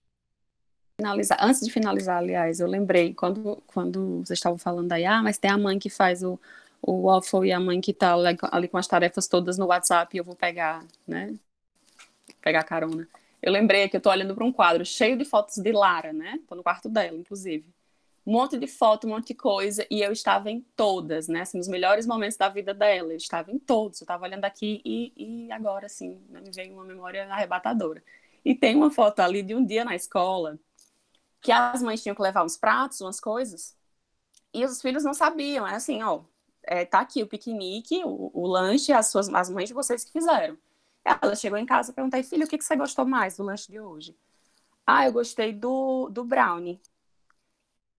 Finalizar, antes de finalizar, aliás, eu lembrei, quando, quando vocês estavam falando aí, ah, mas tem a mãe que faz o, o waffle e a mãe que tá ali com as tarefas todas no WhatsApp e eu vou pegar, né? Pegar carona. Eu lembrei que eu tô olhando para um quadro cheio de fotos de Lara, né? Tô no quarto dela, inclusive. Um monte de foto, um monte de coisa, e eu estava em todas, né? Assim, nos melhores momentos da vida dela, eu estava em todos. Eu estava olhando aqui e, e agora, assim, né? me veio uma memória arrebatadora. E tem uma foto ali de um dia na escola que as mães tinham que levar uns pratos, umas coisas, e os filhos não sabiam. Era assim, ó, é, tá aqui o piquenique, o, o, lanche, as suas as mães de vocês que fizeram. Ela chegou em casa e perguntei, filho, o que, que você gostou mais do lanche de hoje? Ah, eu gostei do, do brownie.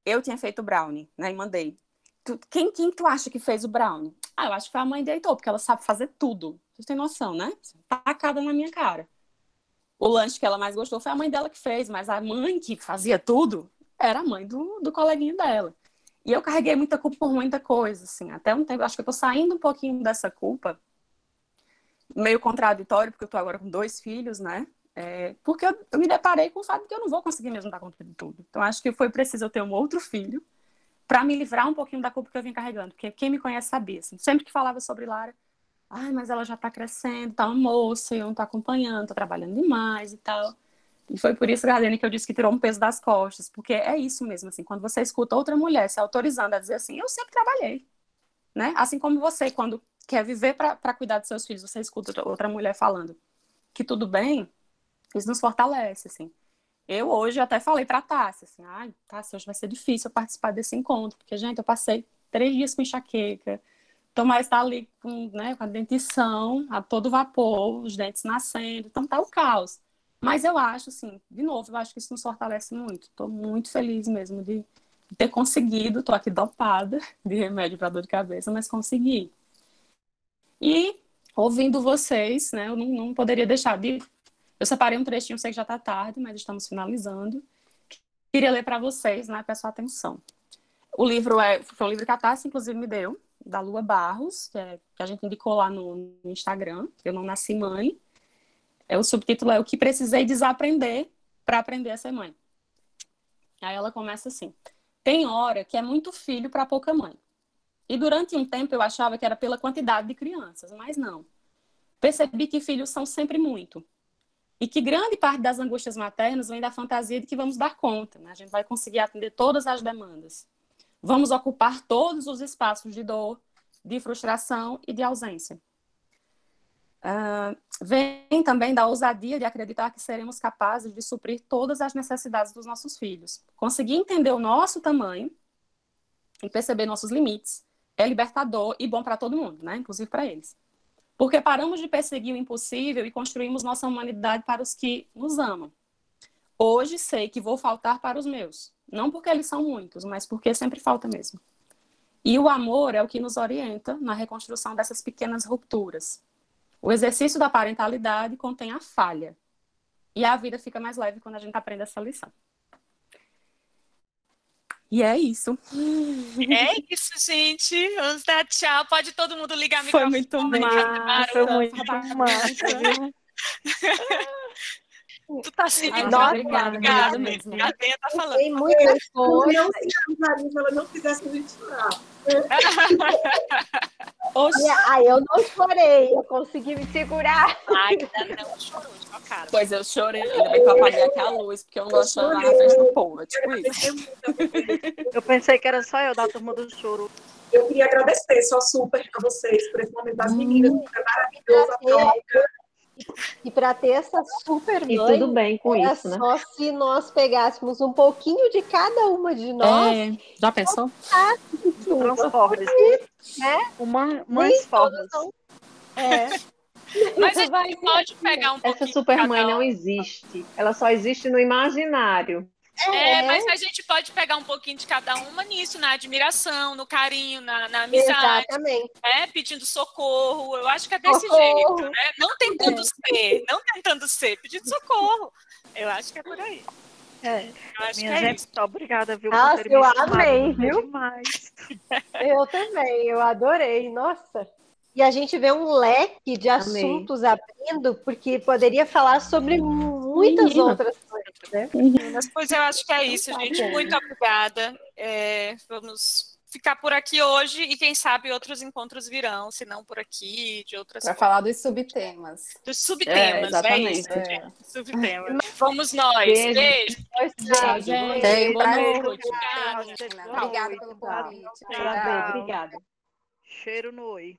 Eu tinha feito brownie, né? E mandei. Tu, quem, quem tu acha que fez o brownie? Ah, eu acho que foi a mãe de Heitor, porque ela sabe fazer tudo. Vocês têm noção, né? Tacada na minha cara. O lanche que ela mais gostou foi a mãe dela que fez, mas a mãe que fazia tudo era a mãe do, do coleguinha dela. E eu carreguei muita culpa por muita coisa, assim. Até um tempo, acho que eu tô saindo um pouquinho dessa culpa, meio contraditório, porque eu tô agora com dois filhos, né? É, porque eu, eu, me deparei com o fato de que eu não vou conseguir mesmo dar conta de tudo. Então, acho que foi preciso eu ter um outro filho para me livrar um pouquinho da culpa que eu vim carregando. Porque quem me conhece sabia, assim, sempre que falava sobre Lara, ai, mas ela já tá crescendo, tá uma moça, eu não tô acompanhando, tô trabalhando demais e tal. E foi por isso, Gardene, que eu disse que tirou um peso das costas, porque é isso mesmo, assim, quando você escuta outra mulher se autorizando a dizer assim, eu sempre trabalhei, né? Assim como você, quando quer viver para cuidar dos seus filhos, você escuta outra mulher falando que tudo bem, isso nos fortalece, assim. Eu hoje até falei para Tássia, assim, ai, Tássia, hoje vai ser difícil eu participar desse encontro, porque, gente, eu passei três dias com enxaqueca, Tomás está ali com, né, com a dentição a todo vapor, os dentes nascendo, então tá o caos. Mas eu acho, assim, de novo, eu acho que isso nos fortalece muito. Estou muito feliz mesmo de ter conseguido. Estou aqui dopada *laughs* de remédio para dor de cabeça, mas consegui. E ouvindo vocês, né, eu não, não poderia deixar de. Eu separei um trechinho, sei que já está tarde, mas estamos finalizando. Queria ler para vocês, né, peço atenção. O livro é, foi um livro que a Tassi, inclusive, me deu, da Lua Barros, que, é, que a gente indicou lá no, no Instagram. Eu não nasci mãe. É, o subtítulo é O que precisei desaprender para aprender a ser mãe. Aí ela começa assim: Tem hora que é muito filho para pouca mãe. E durante um tempo eu achava que era pela quantidade de crianças, mas não. Percebi que filhos são sempre muito. E que grande parte das angústias maternas vem da fantasia de que vamos dar conta, né? a gente vai conseguir atender todas as demandas. Vamos ocupar todos os espaços de dor, de frustração e de ausência. Uh, vem também da ousadia de acreditar que seremos capazes de suprir todas as necessidades dos nossos filhos. Conseguir entender o nosso tamanho e perceber nossos limites é libertador e bom para todo mundo, né? inclusive para eles. Porque paramos de perseguir o impossível e construímos nossa humanidade para os que nos amam. Hoje sei que vou faltar para os meus. Não porque eles são muitos, mas porque sempre falta mesmo. E o amor é o que nos orienta na reconstrução dessas pequenas rupturas o exercício da parentalidade contém a falha. E a vida fica mais leve quando a gente aprende essa lição. E é isso. *laughs* É isso, gente. Vamos dar tchau. Pode todo mundo ligar a Foi muito massa. Foi muito massa. *laughs* Tu tá se ligando. Obrigada, obrigada mesmo. A Bia tá falando. Tem muitas coisas. Não se ela não fizesse a gente chorar. Ai, eu não chorei, eu consegui me segurar. Ai, não chorou de uma cara. Pois eu chorei, ainda bem que eu apaguei aqui a luz, porque eu não gosto de chorar na frente do povo, tipo isso. Eu pensei que era só eu da turma do choro. Eu queria agradecer só super a vocês por esse momento das meninas, foi maravilhoso a troca. *laughs* E para ter essa super mãe, e tudo bem com era isso, né? só se nós pegássemos um pouquinho de cada uma de nós. É, já pensou? Transformes. Né? Uma, mães formas. É. *laughs* Mas a gente pode pegar um pouquinho Essa super mãe não existe. Ela só existe no imaginário. É, mas a gente pode pegar um pouquinho de cada uma nisso, na admiração, no carinho, na, na amizade, Exatamente. né? pedindo socorro. Eu acho que é desse Socorro. jeito, né? Não tentando ser, não tentando ser, pedindo socorro. Eu acho que é por aí. É. Eu acho Minha que é gente, isso. muito obrigada, viu? Nossa, eu amei, viu? Demais. *laughs* Eu também, eu adorei, nossa. E a gente vê um leque de assuntos abrindo, porque poderia falar sobre muitas Menina. outras coisas, né? Mas, Pois eu acho que é isso, gente. Muito obrigada. É, vamos ficar por aqui hoje e quem sabe outros encontros virão, se não por aqui, de outras Para falar dos subtemas. dos subtemas, é, exatamente. isso, gente. Subtemas. Vamos nós. Beijo. Beijo. Tchau, gente. Tem, boa Beijo. noite. Obrigada. Obrigada pelo convite. Obrigada. Obrigada. Cheiro no oi.